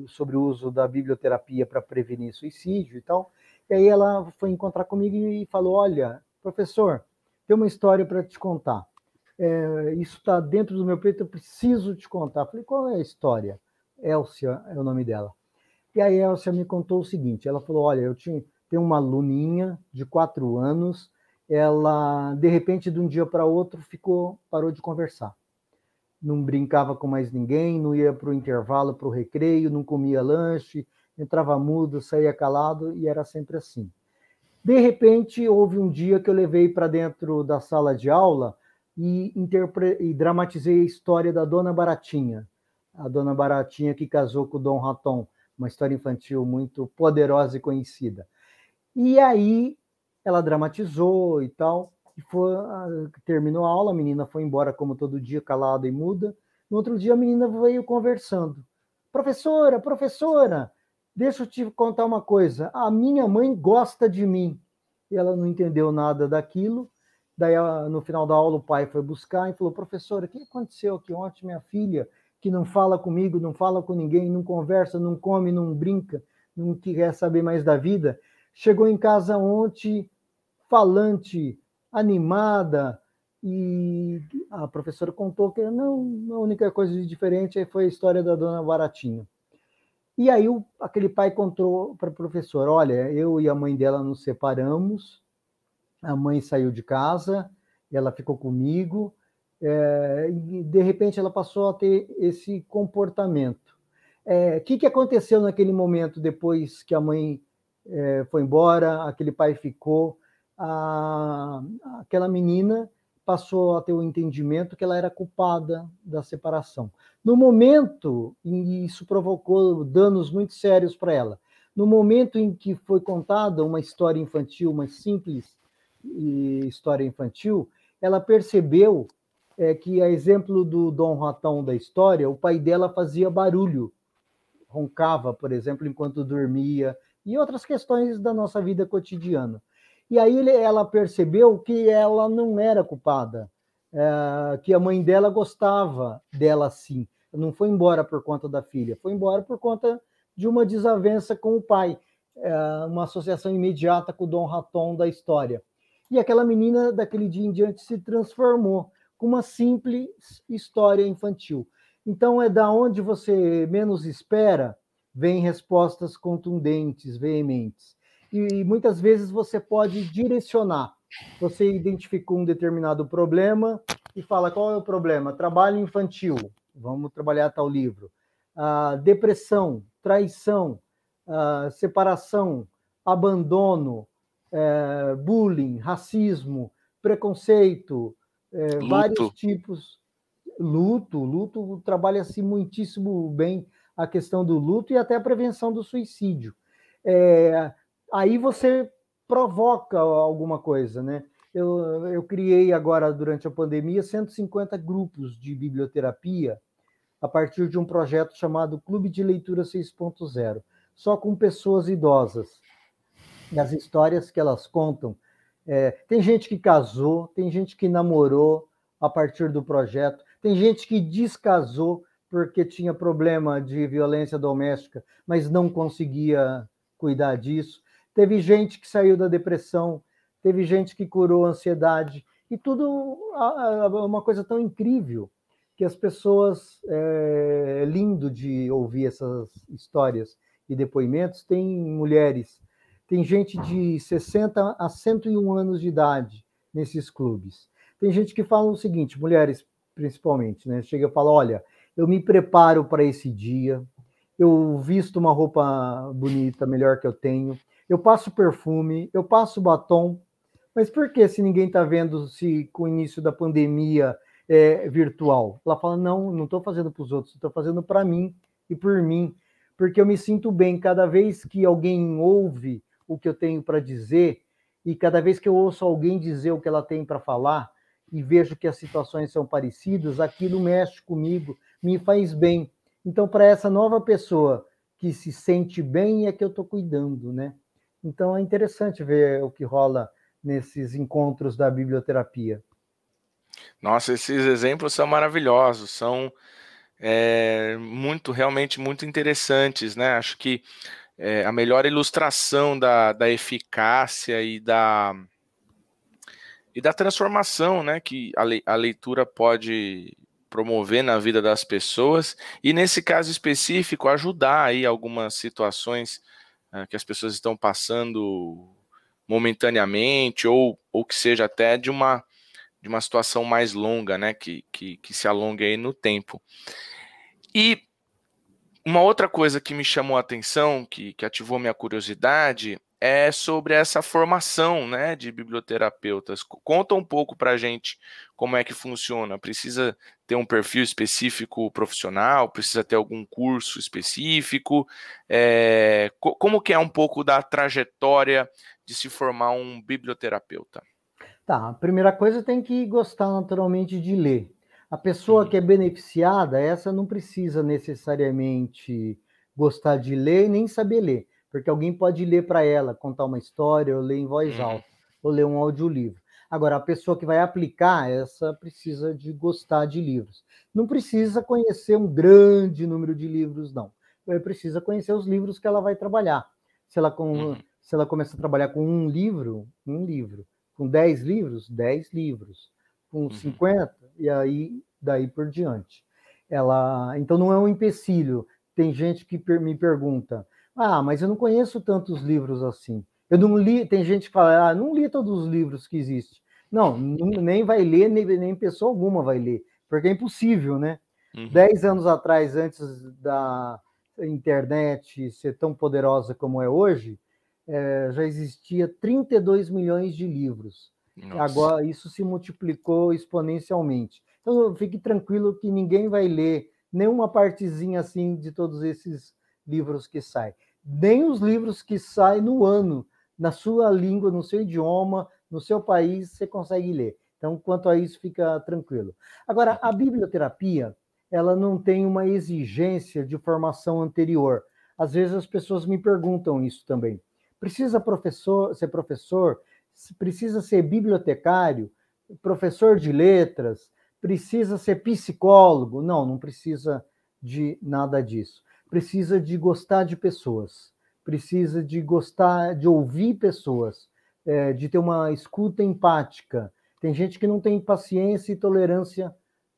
sobre o uso da biblioterapia para prevenir suicídio e tal. E aí ela foi encontrar comigo e falou: Olha, professor, tem uma história para te contar. É, isso está dentro do meu peito, eu preciso te contar. Falei, qual é a história? Elcia é o nome dela. E a Elcia me contou o seguinte: ela falou, olha, eu tinha, tenho uma aluninha de quatro anos, ela, de repente, de um dia para outro, ficou, parou de conversar. Não brincava com mais ninguém, não ia para o intervalo, para o recreio, não comia lanche, entrava mudo, saía calado e era sempre assim. De repente, houve um dia que eu levei para dentro da sala de aula e, interpre... e dramatizei a história da Dona Baratinha, a Dona Baratinha que casou com o Dom Raton, uma história infantil muito poderosa e conhecida. E aí ela dramatizou e tal, e foi, terminou a aula, a menina foi embora como todo dia, calada e muda. No outro dia a menina veio conversando. Professora, professora, Deixa eu te contar uma coisa. A minha mãe gosta de mim. E ela não entendeu nada daquilo. Daí, no final da aula, o pai foi buscar e falou: professora, o que aconteceu aqui ontem, minha filha, que não fala comigo, não fala com ninguém, não conversa, não come, não brinca, não quer saber mais da vida, chegou em casa ontem falante, animada, e a professora contou que não, a única coisa diferente foi a história da dona Baratinha. E aí o, aquele pai contou para a professora: olha, eu e a mãe dela nos separamos, a mãe saiu de casa, ela ficou comigo, é, e de repente ela passou a ter esse comportamento. O é, que, que aconteceu naquele momento depois que a mãe é, foi embora, aquele pai ficou? A, aquela menina passou a ter o entendimento que ela era culpada da separação. No momento, e isso provocou danos muito sérios para ela. No momento em que foi contada uma história infantil, uma simples história infantil, ela percebeu é, que, a exemplo do Dom Ratão da história, o pai dela fazia barulho, roncava, por exemplo, enquanto dormia, e outras questões da nossa vida cotidiana. E aí ela percebeu que ela não era culpada, é, que a mãe dela gostava dela sim. Não foi embora por conta da filha, foi embora por conta de uma desavença com o pai, é, uma associação imediata com o Dom Raton da história. E aquela menina, daquele dia em diante, se transformou com uma simples história infantil. Então, é da onde você menos espera, vem respostas contundentes, veementes e muitas vezes você pode direcionar. Você identificou um determinado problema e fala qual é o problema? Trabalho infantil. Vamos trabalhar tal livro. Ah, depressão, traição, ah, separação, abandono, eh, bullying, racismo, preconceito, eh, vários tipos. Luto, luto trabalha-se muitíssimo bem a questão do luto e até a prevenção do suicídio. É, aí você provoca alguma coisa, né? Eu, eu criei agora, durante a pandemia, 150 grupos de biblioterapia a partir de um projeto chamado Clube de Leitura 6.0, só com pessoas idosas. E as histórias que elas contam. É, tem gente que casou, tem gente que namorou a partir do projeto, tem gente que descasou porque tinha problema de violência doméstica, mas não conseguia cuidar disso teve gente que saiu da depressão, teve gente que curou a ansiedade, e tudo uma coisa tão incrível que as pessoas, é lindo de ouvir essas histórias e depoimentos, tem mulheres, tem gente de 60 a 101 anos de idade nesses clubes. Tem gente que fala o seguinte, mulheres principalmente, né? Chega e fala, olha, eu me preparo para esse dia, eu visto uma roupa bonita, melhor que eu tenho, eu passo perfume, eu passo batom, mas por que se ninguém está vendo se com o início da pandemia é virtual? Ela fala, não, não estou fazendo para os outros, estou fazendo para mim e por mim, porque eu me sinto bem cada vez que alguém ouve o que eu tenho para dizer e cada vez que eu ouço alguém dizer o que ela tem para falar e vejo que as situações são parecidas, aquilo mexe comigo, me faz bem. Então, para essa nova pessoa que se sente bem, é que eu estou cuidando, né? Então é interessante ver o que rola nesses encontros da biblioterapia. Nossa, esses exemplos são maravilhosos, são é, muito, realmente muito interessantes, né? Acho que é, a melhor ilustração da, da eficácia e da, e da transformação, né? Que a, le, a leitura pode promover na vida das pessoas e nesse caso específico ajudar aí algumas situações uh, que as pessoas estão passando momentaneamente ou, ou que seja até de uma de uma situação mais longa, né, que, que, que se alongue aí no tempo. E uma outra coisa que me chamou a atenção, que, que ativou minha curiosidade, é sobre essa formação né, de biblioterapeutas. Conta um pouco para a gente como é que funciona. Precisa ter um perfil específico profissional? Precisa ter algum curso específico? É, como que é um pouco da trajetória de se formar um biblioterapeuta? Tá, a primeira coisa tem que gostar naturalmente de ler. A pessoa que é beneficiada, essa não precisa necessariamente gostar de ler nem saber ler porque alguém pode ler para ela, contar uma história, ou ler em voz uhum. alta, ou ler um audiolivro. Agora, a pessoa que vai aplicar, essa precisa de gostar de livros. Não precisa conhecer um grande número de livros, não. Ela precisa conhecer os livros que ela vai trabalhar. Se ela, com, uhum. se ela começa a trabalhar com um livro, um livro. Com dez livros, dez livros. Com uhum. 50, e aí daí por diante. Ela, então não é um empecilho. Tem gente que me pergunta, ah, mas eu não conheço tantos livros assim. Eu não li, tem gente que fala, ah, não li todos os livros que existem. Não, nem vai ler, nem, nem pessoa alguma vai ler, porque é impossível, né? Uhum. Dez anos atrás, antes da internet ser tão poderosa como é hoje, é, já existia 32 milhões de livros. Nossa. Agora, isso se multiplicou exponencialmente. Então, fique tranquilo que ninguém vai ler nenhuma partezinha assim de todos esses livros que saem. nem os livros que saem no ano, na sua língua, no seu idioma, no seu país, você consegue ler. Então, quanto a isso, fica tranquilo. Agora, a biblioterapia, ela não tem uma exigência de formação anterior. Às vezes as pessoas me perguntam isso também. Precisa professor, ser professor? Precisa ser bibliotecário? Professor de letras? Precisa ser psicólogo? Não, não precisa de nada disso. Precisa de gostar de pessoas. Precisa de gostar de ouvir pessoas, é, de ter uma escuta empática. Tem gente que não tem paciência e tolerância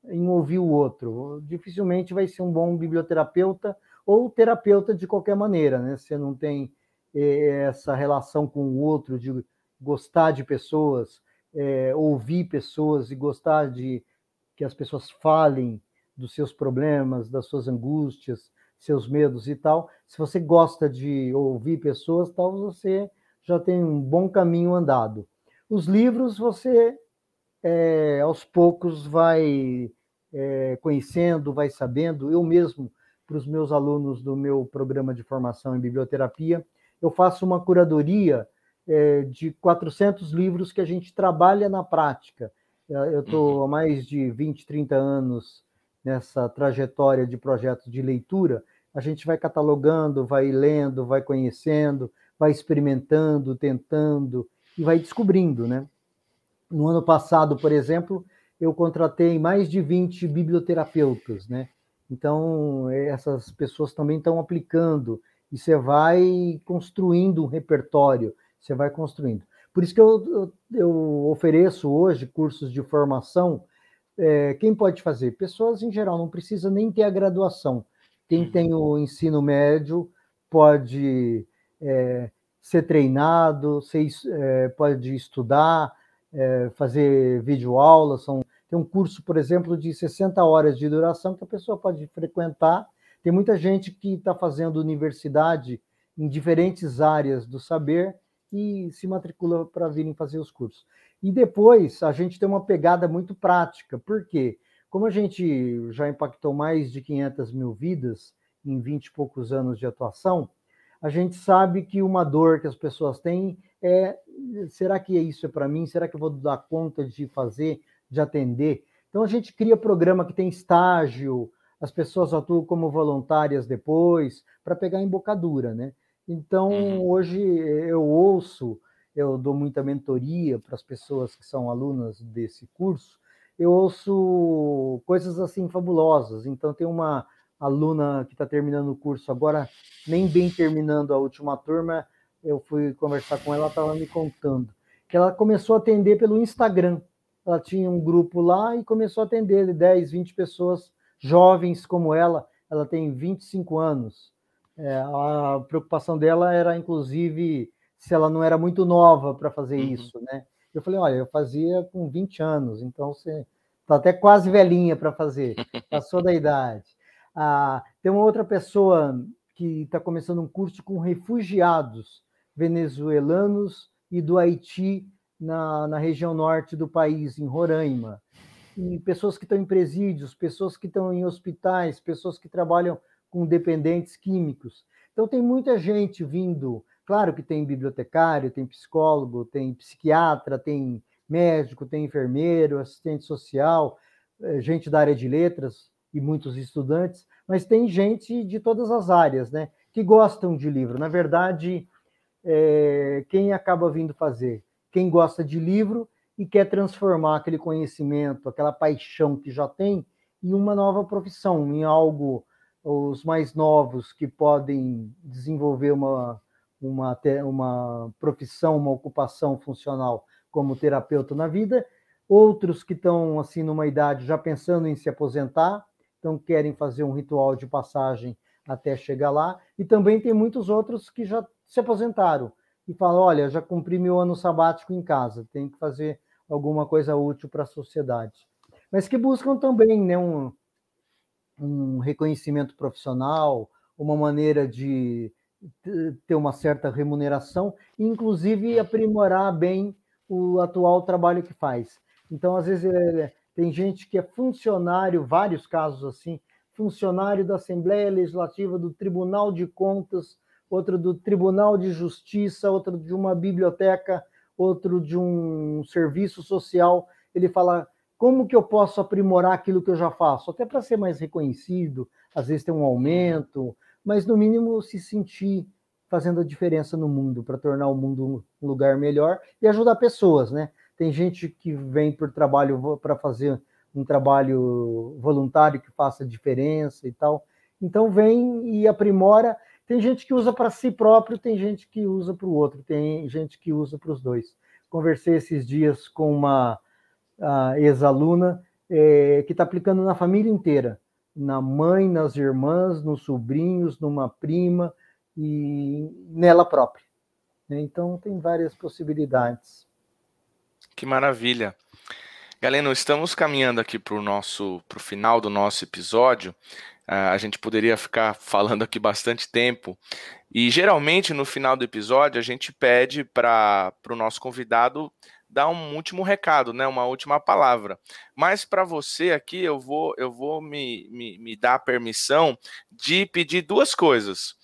em ouvir o outro. Dificilmente vai ser um bom biblioterapeuta ou terapeuta de qualquer maneira, né? Você não tem é, essa relação com o outro de gostar de pessoas, é, ouvir pessoas e gostar de que as pessoas falem dos seus problemas, das suas angústias, seus medos e tal. Se você gosta de ouvir pessoas, tal, você já tem um bom caminho andado. Os livros você é, aos poucos vai é, conhecendo, vai sabendo. Eu mesmo, para os meus alunos do meu programa de formação em biblioterapia, eu faço uma curadoria é, de 400 livros que a gente trabalha na prática. Eu estou uhum. há mais de 20, 30 anos nessa trajetória de projetos de leitura. A gente vai catalogando, vai lendo, vai conhecendo, vai experimentando, tentando e vai descobrindo, né? No ano passado, por exemplo, eu contratei mais de 20 biblioterapeutas, né? Então, essas pessoas também estão aplicando e você vai construindo um repertório, você vai construindo. Por isso que eu, eu, eu ofereço hoje cursos de formação. É, quem pode fazer? Pessoas em geral, não precisa nem ter a graduação. Quem uhum. tem o ensino médio pode é, ser treinado, ser, é, pode estudar, é, fazer videoaulas. São, tem um curso, por exemplo, de 60 horas de duração que a pessoa pode frequentar. Tem muita gente que está fazendo universidade em diferentes áreas do saber e se matricula para virem fazer os cursos. E depois a gente tem uma pegada muito prática, porque como a gente já impactou mais de 500 mil vidas em 20 e poucos anos de atuação, a gente sabe que uma dor que as pessoas têm é: será que isso é para mim? Será que eu vou dar conta de fazer, de atender? Então a gente cria programa que tem estágio, as pessoas atuam como voluntárias depois, para pegar embocadura, né? Então, uhum. hoje eu ouço, eu dou muita mentoria para as pessoas que são alunas desse curso, eu ouço coisas assim fabulosas. Então, tem uma aluna que está terminando o curso agora, nem bem terminando a última turma, eu fui conversar com ela, estava me contando que ela começou a atender pelo Instagram. Ela tinha um grupo lá e começou a atender 10, 20 pessoas jovens como ela. Ela tem 25 anos. É, a preocupação dela era, inclusive, se ela não era muito nova para fazer uhum. isso, né? Eu falei, olha, eu fazia com 20 anos, então você está até quase velhinha para fazer, passou da idade. Ah, tem uma outra pessoa que está começando um curso com refugiados venezuelanos e do Haiti na, na região norte do país, em Roraima. E pessoas que estão em presídios, pessoas que estão em hospitais, pessoas que trabalham com dependentes químicos. Então, tem muita gente vindo. Claro que tem bibliotecário, tem psicólogo, tem psiquiatra, tem médico, tem enfermeiro, assistente social, eh, gente da área de letras e muitos estudantes, mas tem gente de todas as áreas, né? Que gostam de livro. Na verdade, é, quem acaba vindo fazer? Quem gosta de livro e quer transformar aquele conhecimento, aquela paixão que já tem, em uma nova profissão, em algo os mais novos que podem desenvolver uma, uma, uma profissão, uma ocupação funcional como terapeuta na vida, outros que estão assim numa idade já pensando em se aposentar, então querem fazer um ritual de passagem até chegar lá, e também tem muitos outros que já se aposentaram e falam: olha, já cumpri meu ano sabático em casa, tenho que fazer alguma coisa útil para a sociedade. Mas que buscam também né, um, um reconhecimento profissional, uma maneira de ter uma certa remuneração, inclusive aprimorar bem o atual trabalho que faz. Então, às vezes, é, tem gente que é funcionário, vários casos assim, funcionário da Assembleia Legislativa, do Tribunal de Contas, outro do Tribunal de Justiça, outro de uma biblioteca, outro de um serviço social. Ele fala como que eu posso aprimorar aquilo que eu já faço, até para ser mais reconhecido, às vezes ter um aumento, mas no mínimo se sentir fazendo a diferença no mundo, para tornar o mundo um lugar melhor e ajudar pessoas, né? Tem gente que vem por trabalho para fazer um trabalho voluntário que faça diferença e tal. Então vem e aprimora. Tem gente que usa para si próprio, tem gente que usa para o outro, tem gente que usa para os dois. Conversei esses dias com uma ex-aluna é, que está aplicando na família inteira, na mãe, nas irmãs, nos sobrinhos, numa prima e nela própria. Então tem várias possibilidades. Que maravilha. Galeno, estamos caminhando aqui para o nosso pro final do nosso episódio. Uh, a gente poderia ficar falando aqui bastante tempo. E geralmente no final do episódio a gente pede para o nosso convidado dar um último recado, né, uma última palavra. Mas para você aqui eu vou eu vou me, me, me dar permissão de pedir duas coisas.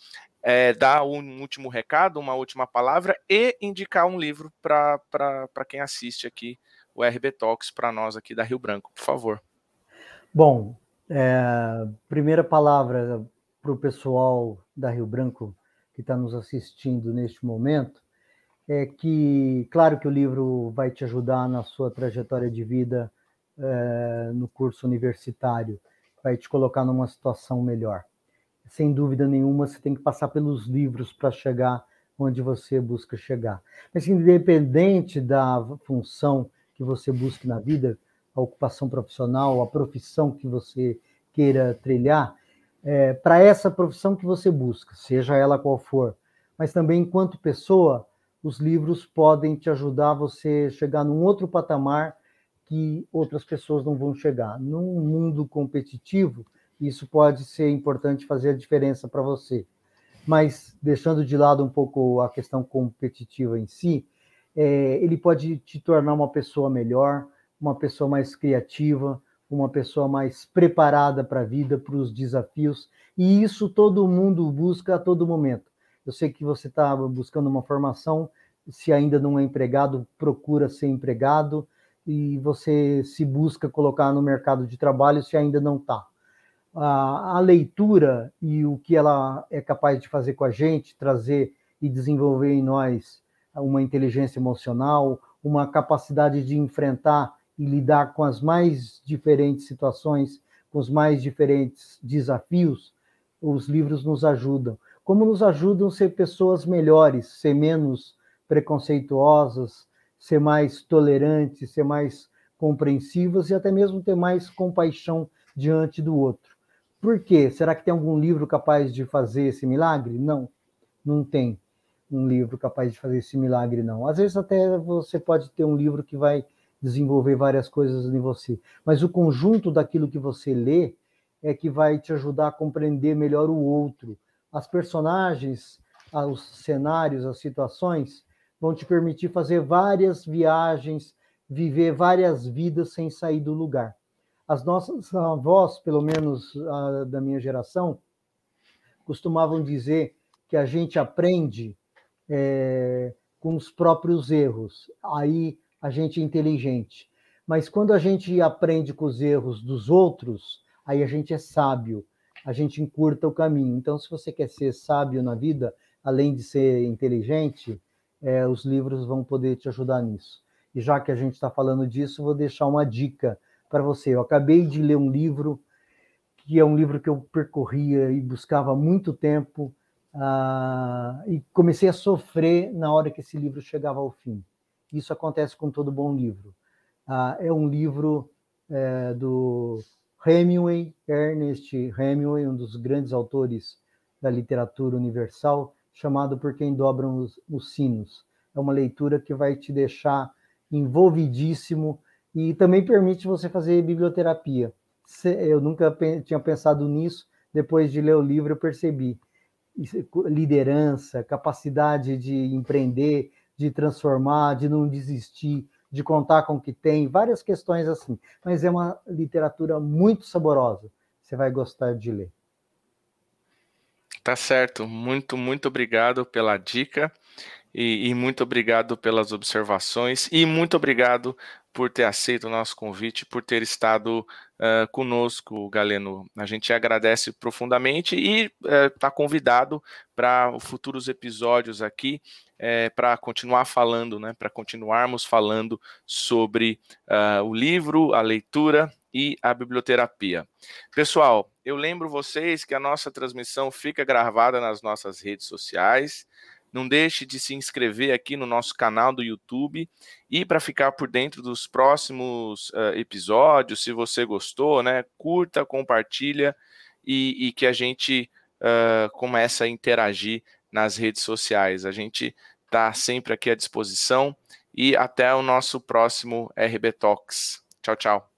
É, dar um último recado, uma última palavra e indicar um livro para quem assiste aqui o RB Talks para nós aqui da Rio Branco, por favor. Bom, é, primeira palavra para o pessoal da Rio Branco que está nos assistindo neste momento é que, claro que o livro vai te ajudar na sua trajetória de vida é, no curso universitário, vai te colocar numa situação melhor. Sem dúvida nenhuma, você tem que passar pelos livros para chegar onde você busca chegar. Mas independente da função que você busque na vida, a ocupação profissional, a profissão que você queira trilhar, é, para essa profissão que você busca, seja ela qual for, mas também enquanto pessoa, os livros podem te ajudar você chegar num outro patamar que outras pessoas não vão chegar. Num mundo competitivo, isso pode ser importante fazer a diferença para você. Mas, deixando de lado um pouco a questão competitiva em si, é, ele pode te tornar uma pessoa melhor, uma pessoa mais criativa, uma pessoa mais preparada para a vida, para os desafios, e isso todo mundo busca a todo momento. Eu sei que você está buscando uma formação, se ainda não é empregado, procura ser empregado e você se busca colocar no mercado de trabalho se ainda não está. A, a leitura e o que ela é capaz de fazer com a gente, trazer e desenvolver em nós uma inteligência emocional, uma capacidade de enfrentar e lidar com as mais diferentes situações, com os mais diferentes desafios, os livros nos ajudam como nos ajudam a ser pessoas melhores, ser menos preconceituosas, ser mais tolerantes, ser mais compreensivas e até mesmo ter mais compaixão diante do outro. Por quê? Será que tem algum livro capaz de fazer esse milagre? Não, não tem um livro capaz de fazer esse milagre, não. Às vezes até você pode ter um livro que vai desenvolver várias coisas em você, mas o conjunto daquilo que você lê é que vai te ajudar a compreender melhor o outro, as personagens, os cenários, as situações vão te permitir fazer várias viagens, viver várias vidas sem sair do lugar. As nossas avós, pelo menos a, da minha geração, costumavam dizer que a gente aprende é, com os próprios erros. Aí a gente é inteligente. Mas quando a gente aprende com os erros dos outros, aí a gente é sábio a gente encurta o caminho. Então, se você quer ser sábio na vida, além de ser inteligente, é, os livros vão poder te ajudar nisso. E já que a gente está falando disso, vou deixar uma dica para você. Eu acabei de ler um livro que é um livro que eu percorria e buscava há muito tempo uh, e comecei a sofrer na hora que esse livro chegava ao fim. Isso acontece com todo bom livro. Uh, é um livro é, do Hemingway, Ernest Hemingway, um dos grandes autores da literatura universal, chamado Por Quem Dobram os, os Sinos. É uma leitura que vai te deixar envolvidíssimo e também permite você fazer biblioterapia. Eu nunca tinha pensado nisso, depois de ler o livro eu percebi. Liderança, capacidade de empreender, de transformar, de não desistir, de contar com o que tem, várias questões assim. Mas é uma literatura muito saborosa. Você vai gostar de ler. Tá certo. Muito, muito obrigado pela dica e, e, muito obrigado pelas observações e muito obrigado por ter aceito o nosso convite, por ter estado uh, conosco, Galeno. A gente agradece profundamente e está uh, convidado para futuros episódios aqui, uh, para continuar falando, né, para continuarmos falando sobre o livro, a leitura e a biblioterapia. Pessoal, eu lembro vocês que a nossa transmissão fica gravada nas nossas redes sociais. Não deixe de se inscrever aqui no nosso canal do YouTube e para ficar por dentro dos próximos uh, episódios, se você gostou, né, curta, compartilha e, e que a gente uh, comece a interagir nas redes sociais. A gente está sempre aqui à disposição e até o nosso próximo RB Talks. Tchau, tchau.